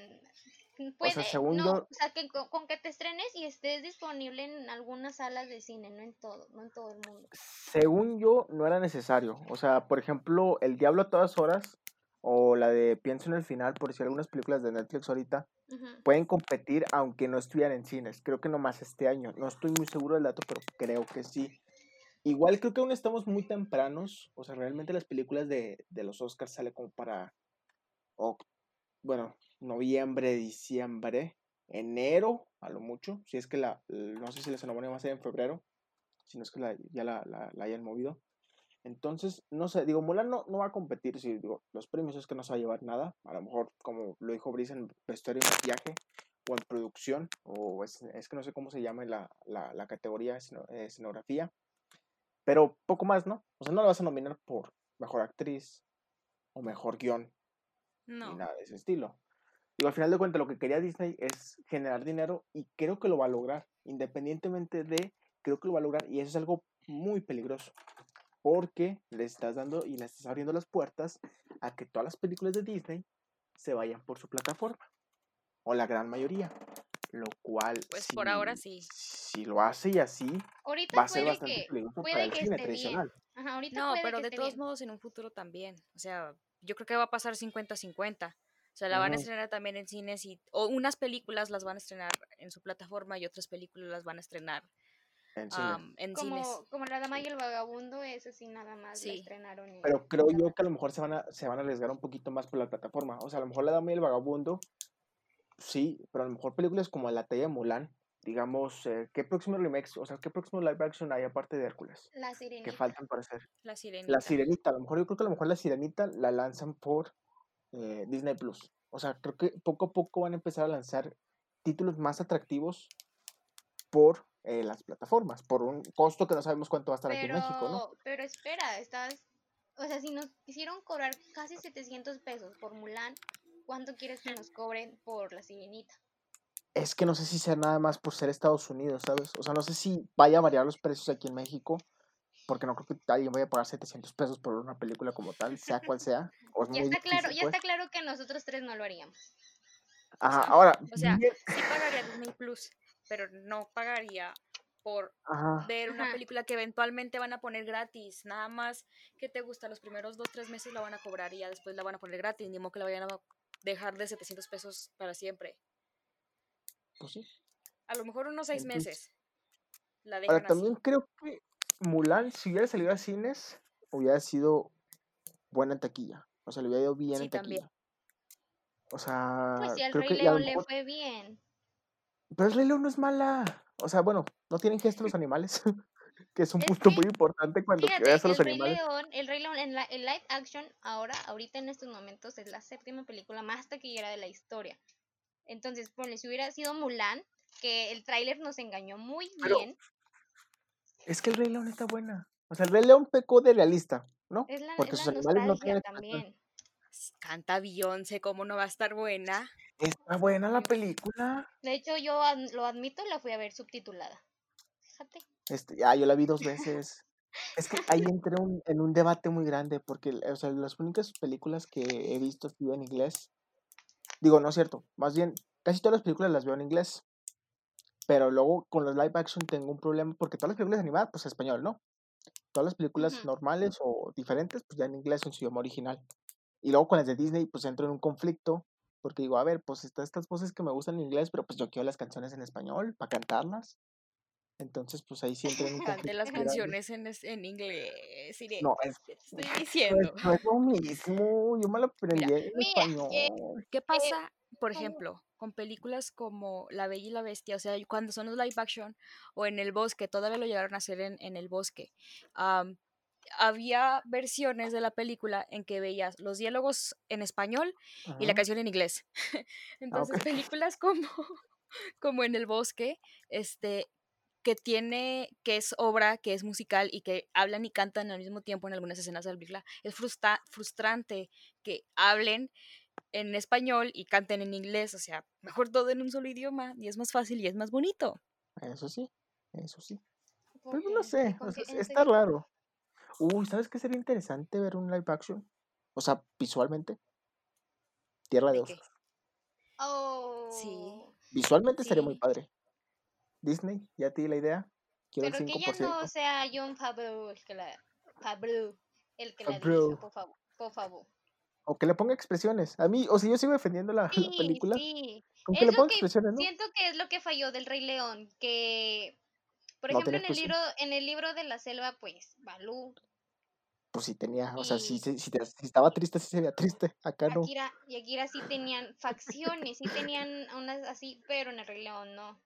Puede, según no, yo- o sea, que con, con que te estrenes y estés disponible en algunas salas de cine, no en todo, no en todo el mundo. Según yo, no era necesario. O sea, por ejemplo, El Diablo a todas horas o la de Pienso en el final, por decir algunas películas de Netflix ahorita, pueden competir aunque no estuvieran en cines. Creo que nomás este año. No estoy muy seguro del dato, pero creo que sí. Igual creo que aún estamos muy tempranos. O sea, realmente las películas de, de los Oscars salen como para, bueno, noviembre, diciembre, enero, a lo mucho. Si es que la, no sé si la ceremonia va a ser en febrero, si no es que la- ya la, la- la hayan movido. Entonces, no sé, digo, Mulan no, no va a competir, si digo, los premios es que no se va a llevar nada, a lo mejor, como lo dijo Brice, en vestuario y maquillaje, o en producción, o es, es que no sé cómo se llama la, la, la categoría esceno- escenografía, pero poco más, ¿no? O sea, no la vas a nominar por mejor actriz, o mejor guion, ni No, nada de ese estilo. Digo, al final de cuentas, lo que quería Disney es generar dinero y creo que lo va a lograr, independientemente de, creo que lo va a lograr y eso es algo muy peligroso, porque le estás dando y le estás abriendo las puertas a que todas las películas de Disney se vayan por su plataforma, o la gran mayoría, lo cual, Pues, por ahora si- sí. Si lo hace y así, Ahorita va a ser bastante que, peligroso para el cine tradicional. Ajá, ahorita no, pero de todos bien. modos en un futuro también, o sea, yo creo que va a pasar 50-50. O sea, la van a estrenar también en cines y o unas películas las van a estrenar en su plataforma y otras películas las van a estrenar En cine. am, en cines. Como, como La Dama y el Vagabundo, eso sí nada más la Sí. estrenaron en Pero creo yo que a lo mejor se van a, se van a arriesgar un poquito más por la plataforma. O sea, a lo mejor La Dama y el Vagabundo, sí, pero a lo mejor películas como La talla de Mulan, digamos, eh, ¿qué próximo remakes, o sea, qué próximo live action hay aparte de Hércules? La Que Sirenita. faltan para hacer. La sirenita. La Sirenita, a lo mejor yo creo que a lo mejor La Sirenita la lanzan por eh, Disney Plus. O sea, creo que poco a poco van a empezar a lanzar títulos más atractivos por eh, las plataformas, por un costo que no sabemos cuánto va a estar aquí en México, ¿no? pero espera, estás, o sea, si nos quisieron cobrar casi 700 pesos por Mulan, ¿cuánto quieres que nos cobren por La Sirenita? Es que no sé si sea nada más por ser Estados Unidos, ¿sabes? O sea, no sé si vaya a variar los precios aquí en México, porque no creo que alguien vaya a pagar 700 pesos por una película como tal, sea cual sea. O es Ya está claro, ya pues. está claro que nosotros tres no lo haríamos. Ajá, sea, ahora, o sea, bien- Sí pagaría Disney Plus, pero no pagaría por ajá, ver una Ajá. película que eventualmente van a poner gratis. Nada más que te gusta, los primeros dos, tres meses la van a cobrar y ya después la van a poner gratis. Ni modo que la vayan a dejar de 700 pesos para siempre. pues sí. A lo mejor unos seis Entonces, meses la dejan Ahora, también así. creo que Mulan, si hubiera salido a cines, hubiera sido buena en taquilla. O sea, le hubiera ido bien Sí, en también. taquilla. O sea, Pues si al creo Rey que León le mejor- fue bien. Pero el Rey León no es mala. O sea, bueno, no tienen gesto los animales, que es un Es punto que, muy importante cuando Fíjate, veas a el los Rey animales. León, el Rey León en la en live action ahora, ahorita en estos momentos es la séptima película más taquillera de la historia. Entonces, ponle, si hubiera sido Mulan, que el tráiler nos engañó muy Pero bien, es que el Rey León está buena. O sea, el Rey León pecó de realista, ¿no? es la, Porque es sus la animales no tienen también. Canta Beyoncé, ¿cómo no va a estar buena? Está buena la película. De hecho, yo lo admito, la fui a ver subtitulada. Fíjate. Este, ah, yo la vi dos veces. Es que ahí entré un- en un debate muy grande porque, o sea, las únicas películas que he visto así en inglés, digo, no es cierto, más bien, casi todas las películas las veo en inglés, pero luego con los live action tengo un problema porque todas las películas animadas, pues español, ¿no? Todas las películas normales o diferentes, pues ya en inglés en su idioma original. Y luego con las de Disney, pues entro en un conflicto porque digo, a ver, pues están estas voces que me gustan en inglés, pero pues yo quiero las canciones en español para cantarlas. Entonces, pues ahí sí en un Cante las canciones en, en inglés. Irene. No, es, ¿Qué te estoy diciendo? no es lo mismo. Yo me lo aprendí Mira, en Mira, eh, español. ¿Qué pasa, por ejemplo, con películas como La Bella y la Bestia? O sea, cuando son los live action o en el bosque, todavía lo llegaron a hacer en, en el bosque. am, había versiones de la película en que veías los diálogos en español y la canción en inglés. Entonces, ok. películas como, como en el bosque, este que tiene, que es obra, que es musical y que hablan y cantan al mismo tiempo en algunas escenas de la película, es frustra- frustrante que hablen en español y canten en inglés, o sea, mejor todo en un solo idioma y es más fácil y es más bonito. Eso sí, eso sí. ¿por Pero qué? no ¿En sé, o sea, está raro. Uy, ¿sabes qué sería interesante ver un live action? O sea, visualmente. Tierra de ¿De? Osos. Oh, Visualmente sería muy Sí. padre. Disney, ¿ya te di la idea? Quiero pero el que 5%. ya no sea John Favreau el que la, Favreau el que la dirija, por favor, por favor. O que le ponga expresiones. A mí, o sea, yo sigo defendiendo la, la película. sí. Con que Es le ponga que expresiones, ¿no? siento que es lo que falló del Rey León, que por No ejemplo en el libro en el libro de la selva pues Balú Pues sí tenía, o sea, si, si, si si estaba triste, sí se veía triste. Acá no. Y Akira sí tenían facciones, sí tenían unas así, pero en el Rey León no.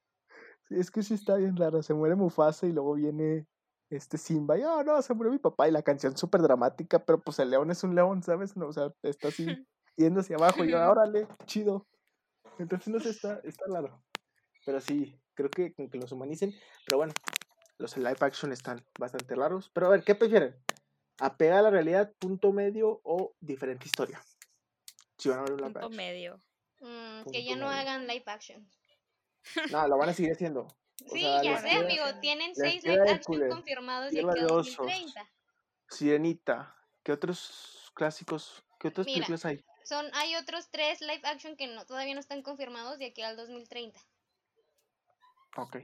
Es que sí está bien raro. Se muere Mufasa y luego viene este Simba y, oh, no, se murió mi papá. Y la canción súper dramática, pero pues el león es un león, ¿sabes? No, o sea, está así yendo hacia abajo y yo, órale, chido. Entonces, no sé, está, está raro. Pero sí, creo que con que los humanicen. Pero bueno, los live action están bastante raros. Pero a ver, ¿qué prefieren? ¿Apega a la realidad, punto medio o diferente historia? Si van a ver un live Punto action. medio. Mm, Punto que ya no medio. hagan live action. No, lo van a seguir haciendo. O Sí, sea, ya sé, queda- amigo, tienen seis live action confirmados de Tierra aquí a de Osos. 2030. Sirenita. ¿Qué otros clásicos? ¿Qué otras Mira. películas hay? Son, hay otros tres live action que no, todavía no están confirmados de aquí al 2030. Ok.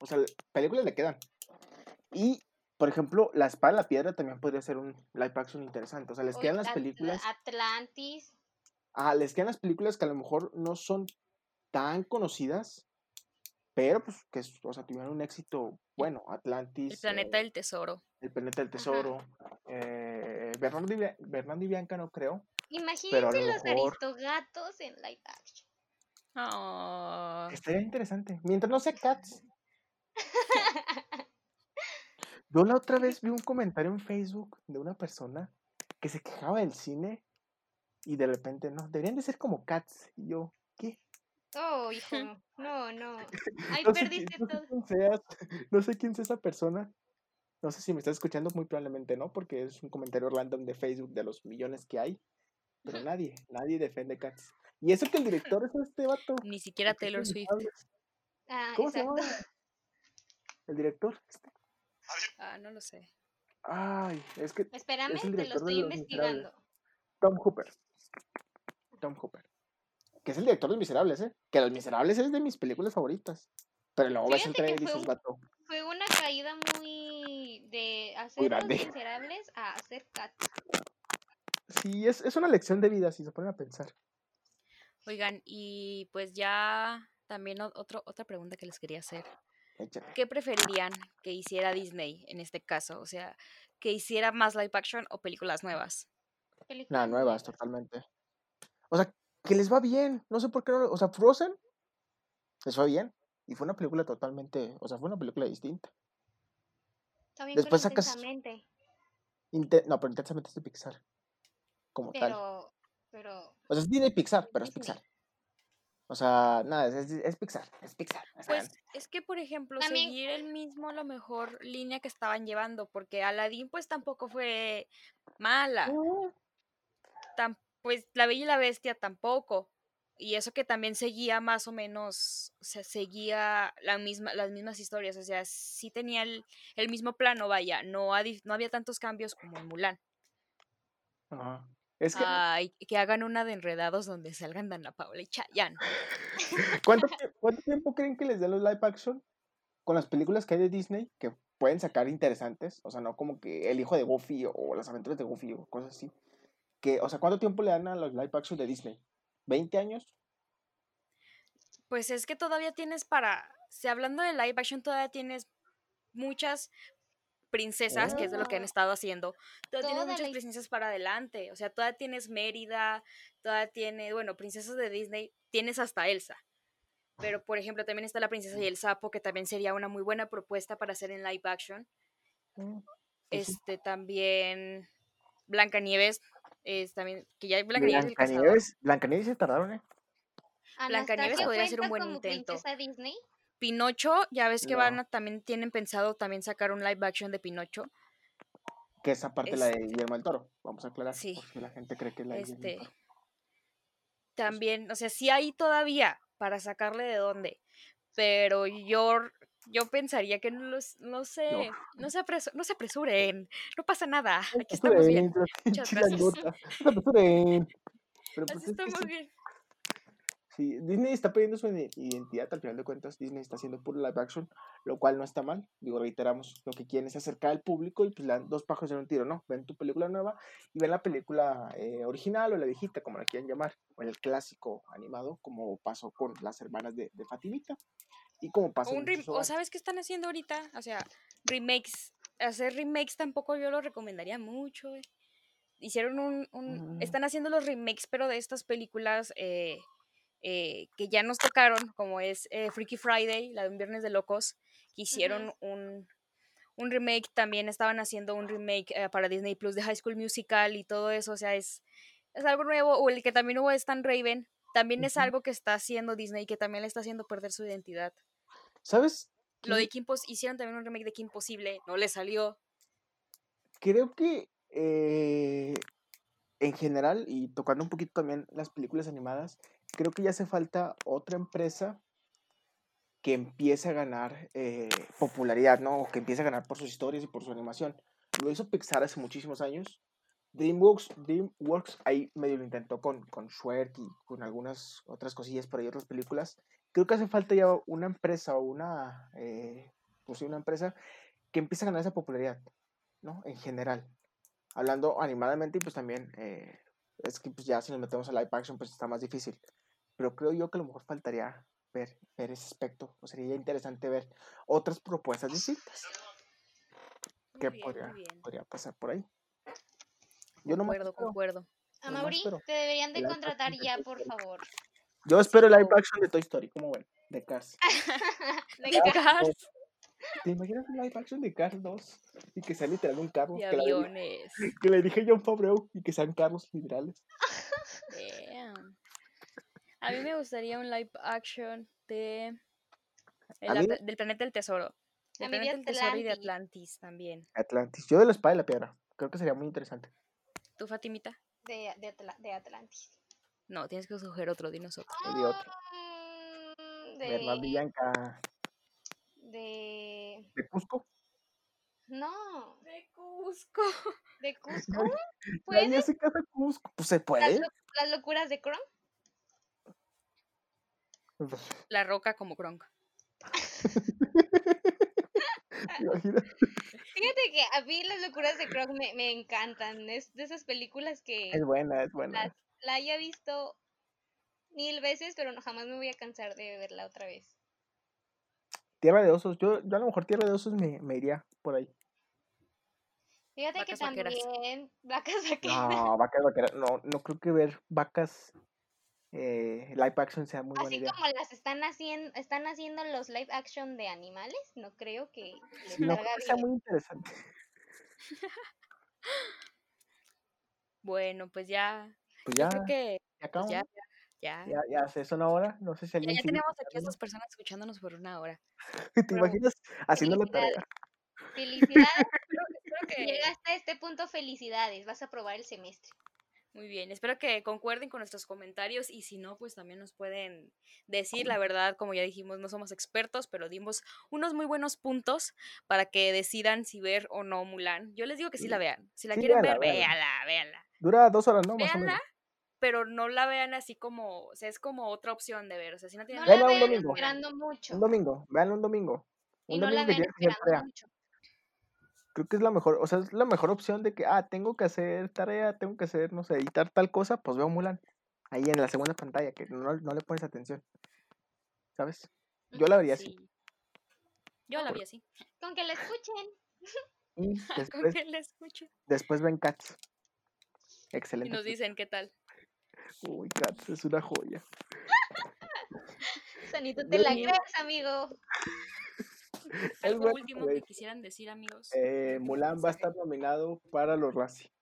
O sea, películas le quedan. Y, por ejemplo, La Espada de la Piedra también podría ser un live action interesante. O sea, les Oye, quedan las películas. Atlantis. Ah, les quedan las películas que a lo mejor no son tan conocidas. Pero, pues, que, o sea, tuvieron un éxito bueno. Atlantis. El planeta eh, del tesoro. El planeta del tesoro. eh, Bernardo, y, Bernardo y Bianca no creo. Imagínense Pero a lo los mejor- aristogatos en live action. Ah, Estaría interesante. Mientras no sea Cats. Yo la otra vez vi un comentario en Facebook de una persona que se quejaba del cine y de repente, no, deberían de ser como Cats. Y yo. Oh, hijo. No, no. Ahí No sé, quién, perdiste no sé todo. quién seas, no sé quién sea esa persona. No sé si me estás escuchando, muy probablemente no, porque es un comentario random de Facebook de los millones que hay. Pero nadie, nadie defiende Cats. Y eso que el director es este vato. ni siquiera es Taylor Swift. Ah, ¿Cómo se exacto. llama? El director. este. Ah, no lo sé. Ay, es que Espérame, Es te lo estoy investigando. Tom Hooper. Tom Hooper. Que es el director de Los Miserables, ¿eh? Que Los Miserables es de mis películas favoritas. Pero luego ves el Fíjate trailer y fue dices, un- vato. Fue una caída muy de hacer los grande. miserables a hacer cat. Sí, es, es una lección de vida, si se ponen a pensar. Oigan, y pues ya también otro, otra pregunta que les quería hacer. Échale. ¿Qué preferirían que hiciera Disney en este caso? O sea, que hiciera más live action o películas nuevas. Películas Nada, nuevas, totalmente. O sea, que les va bien. No sé por qué no. lo- O sea, Frozen les fue bien. Y fue una película totalmente. O sea, fue una película distinta. También Después con sacas- intensamente. Inte- no, pero intensamente es de Pixar. Como tal. Pero, pero, O sea, es de Pixar, pero es. Pixar. O sea, nada, es, es- es Pixar. Es Pixar. Pues es que, por ejemplo, También- seguir el mismo, a lo mejor, línea que estaban llevando, porque Aladdin pues tampoco fue mala. no. tam- pues La Bella y la Bestia tampoco. Y eso que también seguía más o menos, o sea, seguía la misma, las mismas historias, o sea, sí tenía el, el mismo plano, vaya, no, no había tantos cambios como en Mulan. Ajá. Es que, Ay, que hagan una de enredados donde salgan Dana Paula y Chayanne. ¿cuánto, cuánto tiempo creen que les den los live action con las películas que hay de Disney que pueden sacar interesantes? O sea, no como que El hijo de Goofy o las aventuras de Goofy o cosas así. Que, o sea, ¿cuánto tiempo le dan a los live action de Disney? ¿20 años? Pues es que todavía tienes para, si hablando de live action, todavía tienes muchas princesas, que es de lo que han Oh. estado haciendo. Todavía tienes muchas la- princesas para adelante. O sea, todavía tienes Mérida, todavía tiene, bueno, princesas de Disney, tienes hasta Elsa. Pero, por ejemplo, también está la princesa y el sapo, que también sería una muy buena propuesta para hacer en live action. Mm. Este también Blancanieves, es también, que ya Blancanieves es el cazador. Blancanieves, Blancanieves se tardaron, ¿eh? Blancanieves podría ser un buen como intento. Disney. Pinocho, ya ves que van a, también tienen pensado también sacar un live action de Pinocho. Que esa parte la de Este- Guillermo del Toro. Vamos a aclarar. Sí. Porque la gente cree que es la de Guillermo del Este Toro. también, o sea, sí hay todavía para sacarle de dónde, pero yo yo pensaría que no los, no sé, no, se apresu- no se apresuren, no pasa nada, aquí estamos bien. Muchas gracias. Chilangota, no se apresuren. Pero pues Así es que estamos sí, bien. sí, Disney está perdiendo su ide- identidad, al final de cuentas, Disney está haciendo puro live action, lo cual no está mal. Digo, reiteramos, lo que quieren es acercar al público y pues dan dos pájaros en un tiro, ¿no? Ven tu película nueva y ven la película eh, original o la viejita, como la quieran llamar, o el clásico animado, como pasó con las hermanas de, de Fatimita. Y como pasó O, un sabes qué están haciendo ahorita, o sea, remakes, hacer remakes tampoco yo lo recomendaría mucho. eh. Hicieron un, un- Mm. están haciendo los remakes, pero de estas películas eh, eh, que ya nos tocaron, como es eh, Freaky Friday, la de un Viernes de Locos, que hicieron un, un remake, también estaban haciendo un remake eh, para Disney Plus de High School Musical y todo eso, o sea, es, es algo nuevo, o el que también hubo es Stan Raven, también es algo que está haciendo Disney, que también le está haciendo perder su identidad. ¿Sabes? Lo de Kim Pos- hicieron también un remake de Kim Possible, no le salió. creo que eh, en general, y tocando un poquito también las películas animadas, creo que ya hace falta otra empresa que empiece a ganar eh, popularidad, ¿no? O que empiece a ganar por sus historias y por su animación. Lo hizo Pixar hace muchísimos años. DreamWorks, DreamWorks ahí medio lo intentó con, con Shrek y con algunas otras cosillas por ahí, otras películas. Creo que hace falta ya una empresa o una, eh, pues una empresa que empiece a ganar esa popularidad, ¿no? En general. Hablando animadamente y pues también, eh, es que pues ya si nos metemos a live action pues está más difícil. Pero creo yo que a lo mejor faltaría ver, ver ese aspecto, o sería interesante ver otras propuestas distintas Muy que bien, podría, podría pasar por ahí. Yo no Concuerdo, concuerdo. A Mauri, espero. te deberían de contratar de ya, por favor. Yo espero el live action de Toy Story, como ven, de Cars. De Cars, ¿Te imaginas un live action de Cars 2? Y que sea literal un carro. de que, la aviones. que le dije John Favreau y que sean carros literales. Damn. A mí me gustaría un live action de el mí- del planeta del tesoro. Del A mí de planeta del tesoro y de Atlantis. Atlantis también. Atlantis. Yo de la espada y la piedra. Creo que sería muy interesante. ¿Tú, Fatimita? de, de, Atla- de Atlantis. No, tienes que escoger otro dinosaurio. De otro. Mm, De, Villanca de. de Cusco. No, De Cusco. de Cusco. ¿Puede? hace caso a Cusco. Pues se Las, puede. lo- las locuras de Kron. La roca como Kronk. Fíjate que a mí las locuras de Kron me, me encantan. Es de esas películas que Es buena, es buena. las, la haya visto mil veces, pero no, jamás me voy a cansar de verla otra vez. Tierra de osos. Yo, yo a lo mejor Tierra de osos me, me iría por ahí. Fíjate que vaqueras. también vacas vaqueras. No, vacas vaqueras. No, no creo que ver vacas eh, live action sea muy buena Así idea. como las están haciendo, están haciendo los live action de animales, no creo que les No creo sea muy interesante. Bueno, pues ya. Pues ya, creo que ya pues ya, ya. Ya, ya se son ahora. No sé si Ya, alguien ya sigue tenemos aquí a estas personas escuchándonos por una hora. ¿Te Bravo. imaginas haciendo la tarea? Felicidades, Espero si que, llegaste a este punto, felicidades, vas a aprobar el semestre. Muy bien, espero que concuerden con nuestros comentarios y si no, pues también nos pueden decir la verdad, como ya dijimos, no somos expertos, pero dimos unos muy buenos puntos para que decidan si ver o no Mulan. Yo les digo que sí la vean. Si la Sí, quieren ver, véanla, véanla. Dura dos horas, ¿no? Más o menos. pero no la vean así como, o sea, es como otra opción de ver. O sea, si no tienen No nada la vean esperando mucho. Un domingo, véanlo un domingo. Y Un no la domingo que vean esperando mucho. Creo que es la mejor, o sea, es la mejor opción de que, ah, tengo que hacer tarea, tengo que hacer, no sé, editar tal cosa, pues veo Mulan. Ahí en la segunda pantalla, que no, no le pones atención. ¿Sabes? Yo la vería así. Sí. Yo la vi así. Con que la escuchen. Y Con que la escucho. después ven Cats. Y Excelente. nos dicen qué tal. Uy, Cats es una joya. Sanito, te la crees, amigo. Es Algo bueno, último de que quisieran decir, amigos. Eh, Mulan va a estar nominado para los Razzie.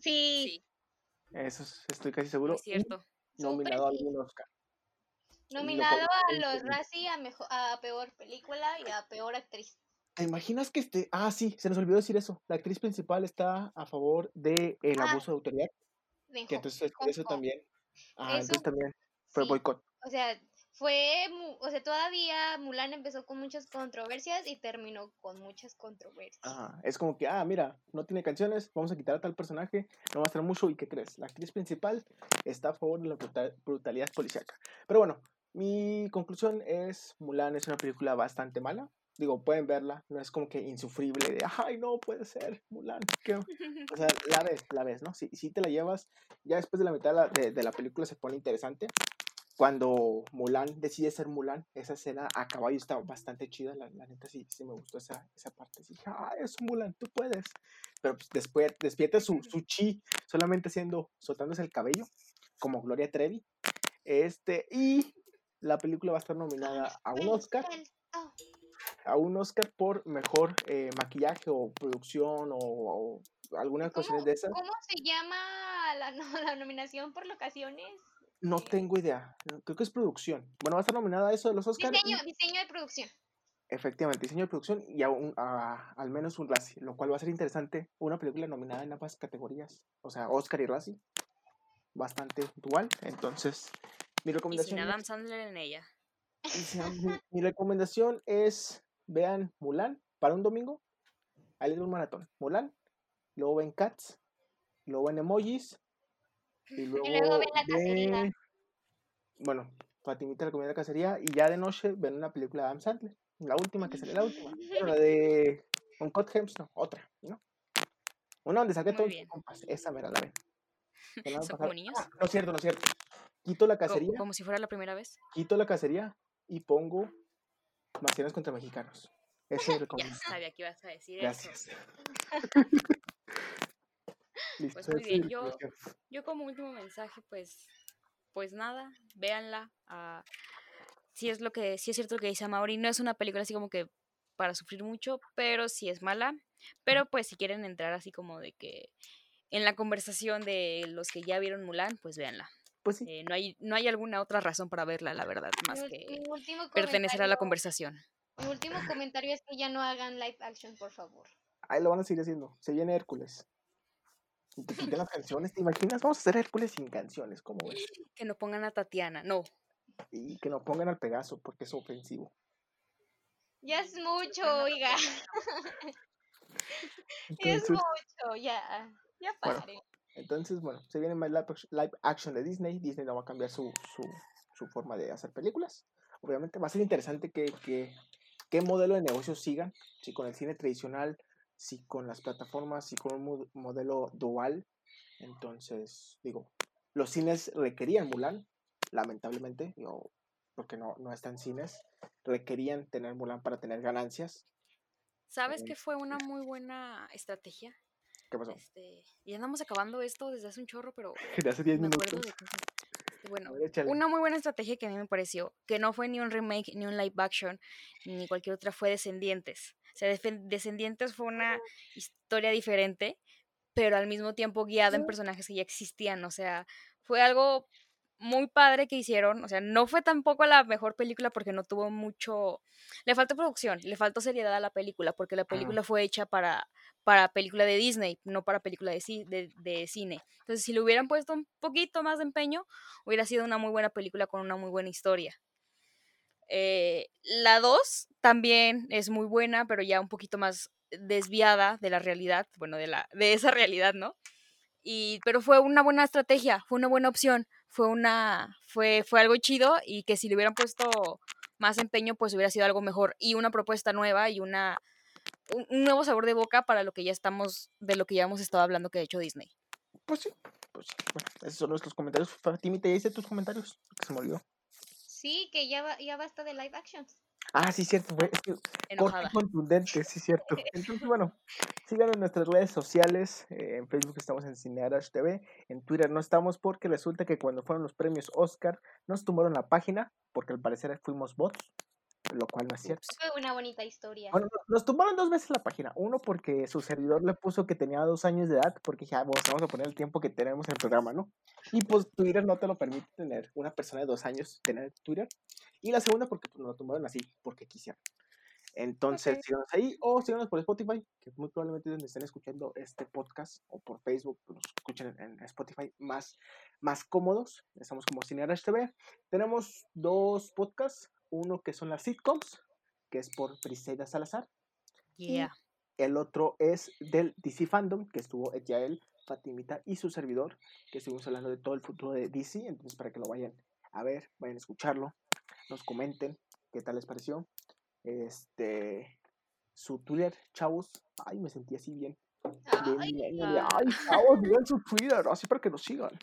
Sí, Sí, Eso es- estoy casi seguro. muy cierto. Y nominado a algún Oscar. Nominado a los Razzie a, mejo- a peor película y a peor actriz. ¿Te imaginas que este.? Ah, sí, se nos olvidó decir eso. La actriz principal está a favor del el Ah, abuso de autoridad. de Que entonces eso también. Ah, Eso, entonces también fue sí. boicot. O sea, fue, o sea, todavía Mulan empezó con muchas controversias y terminó con muchas controversias. Ajá, Es como que, ah, mira, no tiene canciones, vamos a quitar a tal personaje, no va a estar mucho. ¿Y qué crees? La actriz principal está a favor de la brutal- brutalidad policíaca. Pero bueno, mi conclusión es: Mulan es una película bastante mala. Digo, pueden verla, no es como que insufrible de, ay, no puede ser, Mulan. qué-". O sea, la ves, la ves, ¿no? Si, si te la llevas, ya después de la mitad de la, de- de la película se pone interesante. Cuando Mulan decide ser Mulan, esa escena a caballo está bastante chida, la, la neta sí, sí me gustó esa, esa parte. Sí, ah, es Mulan, tú puedes. Pero pues, después despierta su, su chi solamente haciendo, soltándose el cabello, como Gloria Trevi. Este, y la película va a estar nominada a un Oscar, a un Oscar por mejor eh, maquillaje o producción o, o algunas ¿Cómo, cuestiones de esas. cómo se llama la, no- la nominación por locaciones? No tengo idea, creo que es producción. Bueno, va a estar nominada a eso de los Oscars. Diseño, diseño de producción. Efectivamente, diseño de producción y a un- a- al menos un Razzie, lo cual va a ser interesante. Una película nominada en ambas categorías, o sea, Oscar y Razzie. Bastante dual. Entonces, mi Y sin recomendación, Adam es, Sandler en ella. y sin- mi, mi recomendación es vean Mulan para un domingo. Ahí les doy un maratón. Mulan, luego ven Cats, luego ven Emojis y luego, luego ven La Cacería. ven- Bueno, Fatimita recomienda Cacería y ya de noche ven una película de Adam Sandler. La última que sale, la última. La de Uncut Gems, no, otra, ¿no? Una donde saqué todos compas. Esa mera la ven. No ¿Son como niños? Ah, no es cierto, no es cierto. Quito la cacería, Como si fuera la primera vez. quito la cacería y pongo Marcianos contra Mexicanos. Esa es Ya sabía que ibas a decir eso. Listo, Pues muy bien, yo-. Yo como último mensaje, pues, pues nada, véanla. ah, si es lo que, sí es cierto lo que dice Mauri, no es una película así como que para sufrir mucho, pero sí es mala. Pero pues si quieren entrar así como de que en la conversación de los que ya vieron Mulan, pues véanla. Pues sí, Eh, no hay, no hay alguna otra razón para verla, la verdad, Mi, más ul- que mi pertenecer a la conversación. Mi último comentario es que ya no hagan live action, por favor. ahí lo van a seguir haciendo. Se viene Hércules. Te quiten las canciones, ¿te imaginas? Vamos a hacer Hércules sin canciones, ¿cómo ves? Que no pongan a Tatiana, no. Y que no pongan al Pegaso porque es ofensivo. Ya es mucho, oiga. Ya es Entonces, mucho, ya. Ya Bueno. pare. entonces, bueno, se viene más live action de Disney. Disney no va a cambiar su, su, su forma de hacer películas. Obviamente va a ser interesante que, que, qué modelo de negocio sigan. Si con el cine tradicional, si con las plataformas, si con un mo- modelo dual. Entonces, digo, los cines requerían Mulan, lamentablemente, digo, porque no, no están cines, requerían tener Mulan para tener ganancias. ¿Sabes Eh, qué fue una muy buena estrategia? ¿Qué pasó? Este, y andamos acabando esto desde hace un chorro, pero De hace 10 me acuerdo minutos. de bueno, ver, una muy buena estrategia que a mí me pareció, que no fue ni un remake, ni un live action, ni cualquier otra, fue Descendientes. O sea, Descendientes fue una historia diferente, pero al mismo tiempo guiada en personajes que ya existían. O sea, fue algo muy padre que hicieron. O sea, no fue tampoco la mejor película porque no tuvo mucho. Le faltó producción, le faltó seriedad a la película, porque la película fue hecha para, para película de Disney, no para película de, ci- de, de cine. Entonces, si le hubieran puesto un poquito más de empeño, hubiera sido una muy buena película con una muy buena historia. Eh, la 2 también es muy buena, pero ya un poquito más desviada de la realidad, bueno, de, la, de esa realidad, ¿no? Y, pero fue una buena estrategia, fue una buena opción, fue, una, fue, fue algo chido y que si le hubieran puesto más empeño, pues hubiera sido algo mejor y una propuesta nueva y una, un, nuevo sabor de boca para lo que ya estamos, de lo que ya hemos estado hablando que ha hecho Disney. Pues sí, pues esos son nuestros comentarios. Fatimita, ¿ya hice tus comentarios? Que se me olvidó. Sí, que ya, ba- ya basta de live actions. Ah, sí, cierto, fue. Es que corto Enojada. y contundente, sí, cierto. Entonces, bueno, síganos en nuestras redes sociales. eh, en Facebook estamos en Cinearash TV. En Twitter no estamos porque resulta que cuando fueron los premios Oscar nos tumbaron la página porque al parecer fuimos bots, lo cual no es cierto. Fue una bonita historia. Bueno, no- nos tumbaron dos veces la página. Uno porque su servidor le puso que tenía dos años de edad, porque dije, ah, bueno, vamos a poner el tiempo que tenemos en el programa, ¿no? Y pues Twitter no te lo permite tener una persona de dos años tener Twitter. Y la segunda porque pues, nos lo tumbaron así, porque quisieron. Entonces, Ok. síganos ahí o síganos por Spotify, que muy probablemente es donde estén escuchando este podcast, o por Facebook, pues, nos escuchen en, en Spotify más, más cómodos. Estamos como Cinearash TV. Tenemos dos podcasts, uno que son las sitcoms, que es por Briseida Salazar. Yeah. El otro es del DC Fandom, que estuvo Yael, Fatimita y su servidor, que estuvimos hablando de todo el futuro de DC. Entonces, para que lo vayan a ver, vayan a escucharlo, nos comenten qué tal les pareció. Este, su Twitter, chavos. Ay, me sentí así bien. bien Ay, chavos, digan su Twitter, así para que nos sigan.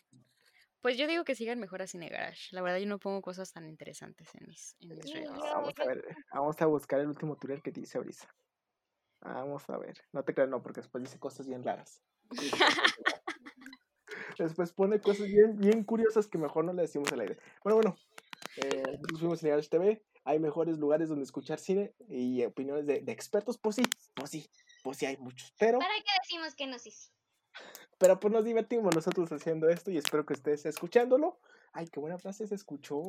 Pues yo digo que sigan mejor a Cine Garage. La verdad, yo no pongo cosas tan interesantes en mis, en mis redes. yo- Vamos a ver, vamos a buscar el último Twitter que dice Brisa. Vamos a ver. No te creas, no, porque después dice cosas bien raras. Después pone cosas bien, bien curiosas que mejor no le decimos al aire. Bueno, bueno. Eh, nosotros fuimos en TV. Hay mejores lugares donde escuchar cine y opiniones de, de expertos. Pues sí, pues sí, pues sí hay muchos. Pero, ¿Para qué decimos que no sí? sí? Pero pues nos divertimos nosotros haciendo esto y espero que ustedes escuchándolo. Ay, qué buena frase se escuchó.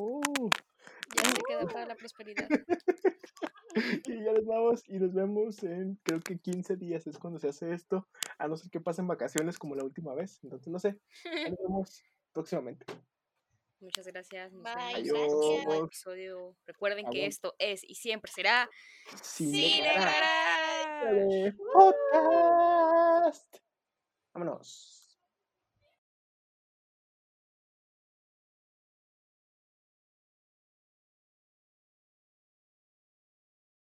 Ya se queda para la prosperidad. Y ya nos vamos y nos vemos en creo que 15 días es cuando se hace esto, a no ser que pasen vacaciones como la última vez. Entonces no sé, nos vemos próximamente. Muchas gracias. Nos Bye, vemos en el episodio. Recuerden que Aguanta. esto es y siempre será Cine Cine. Podcast. Vámonos.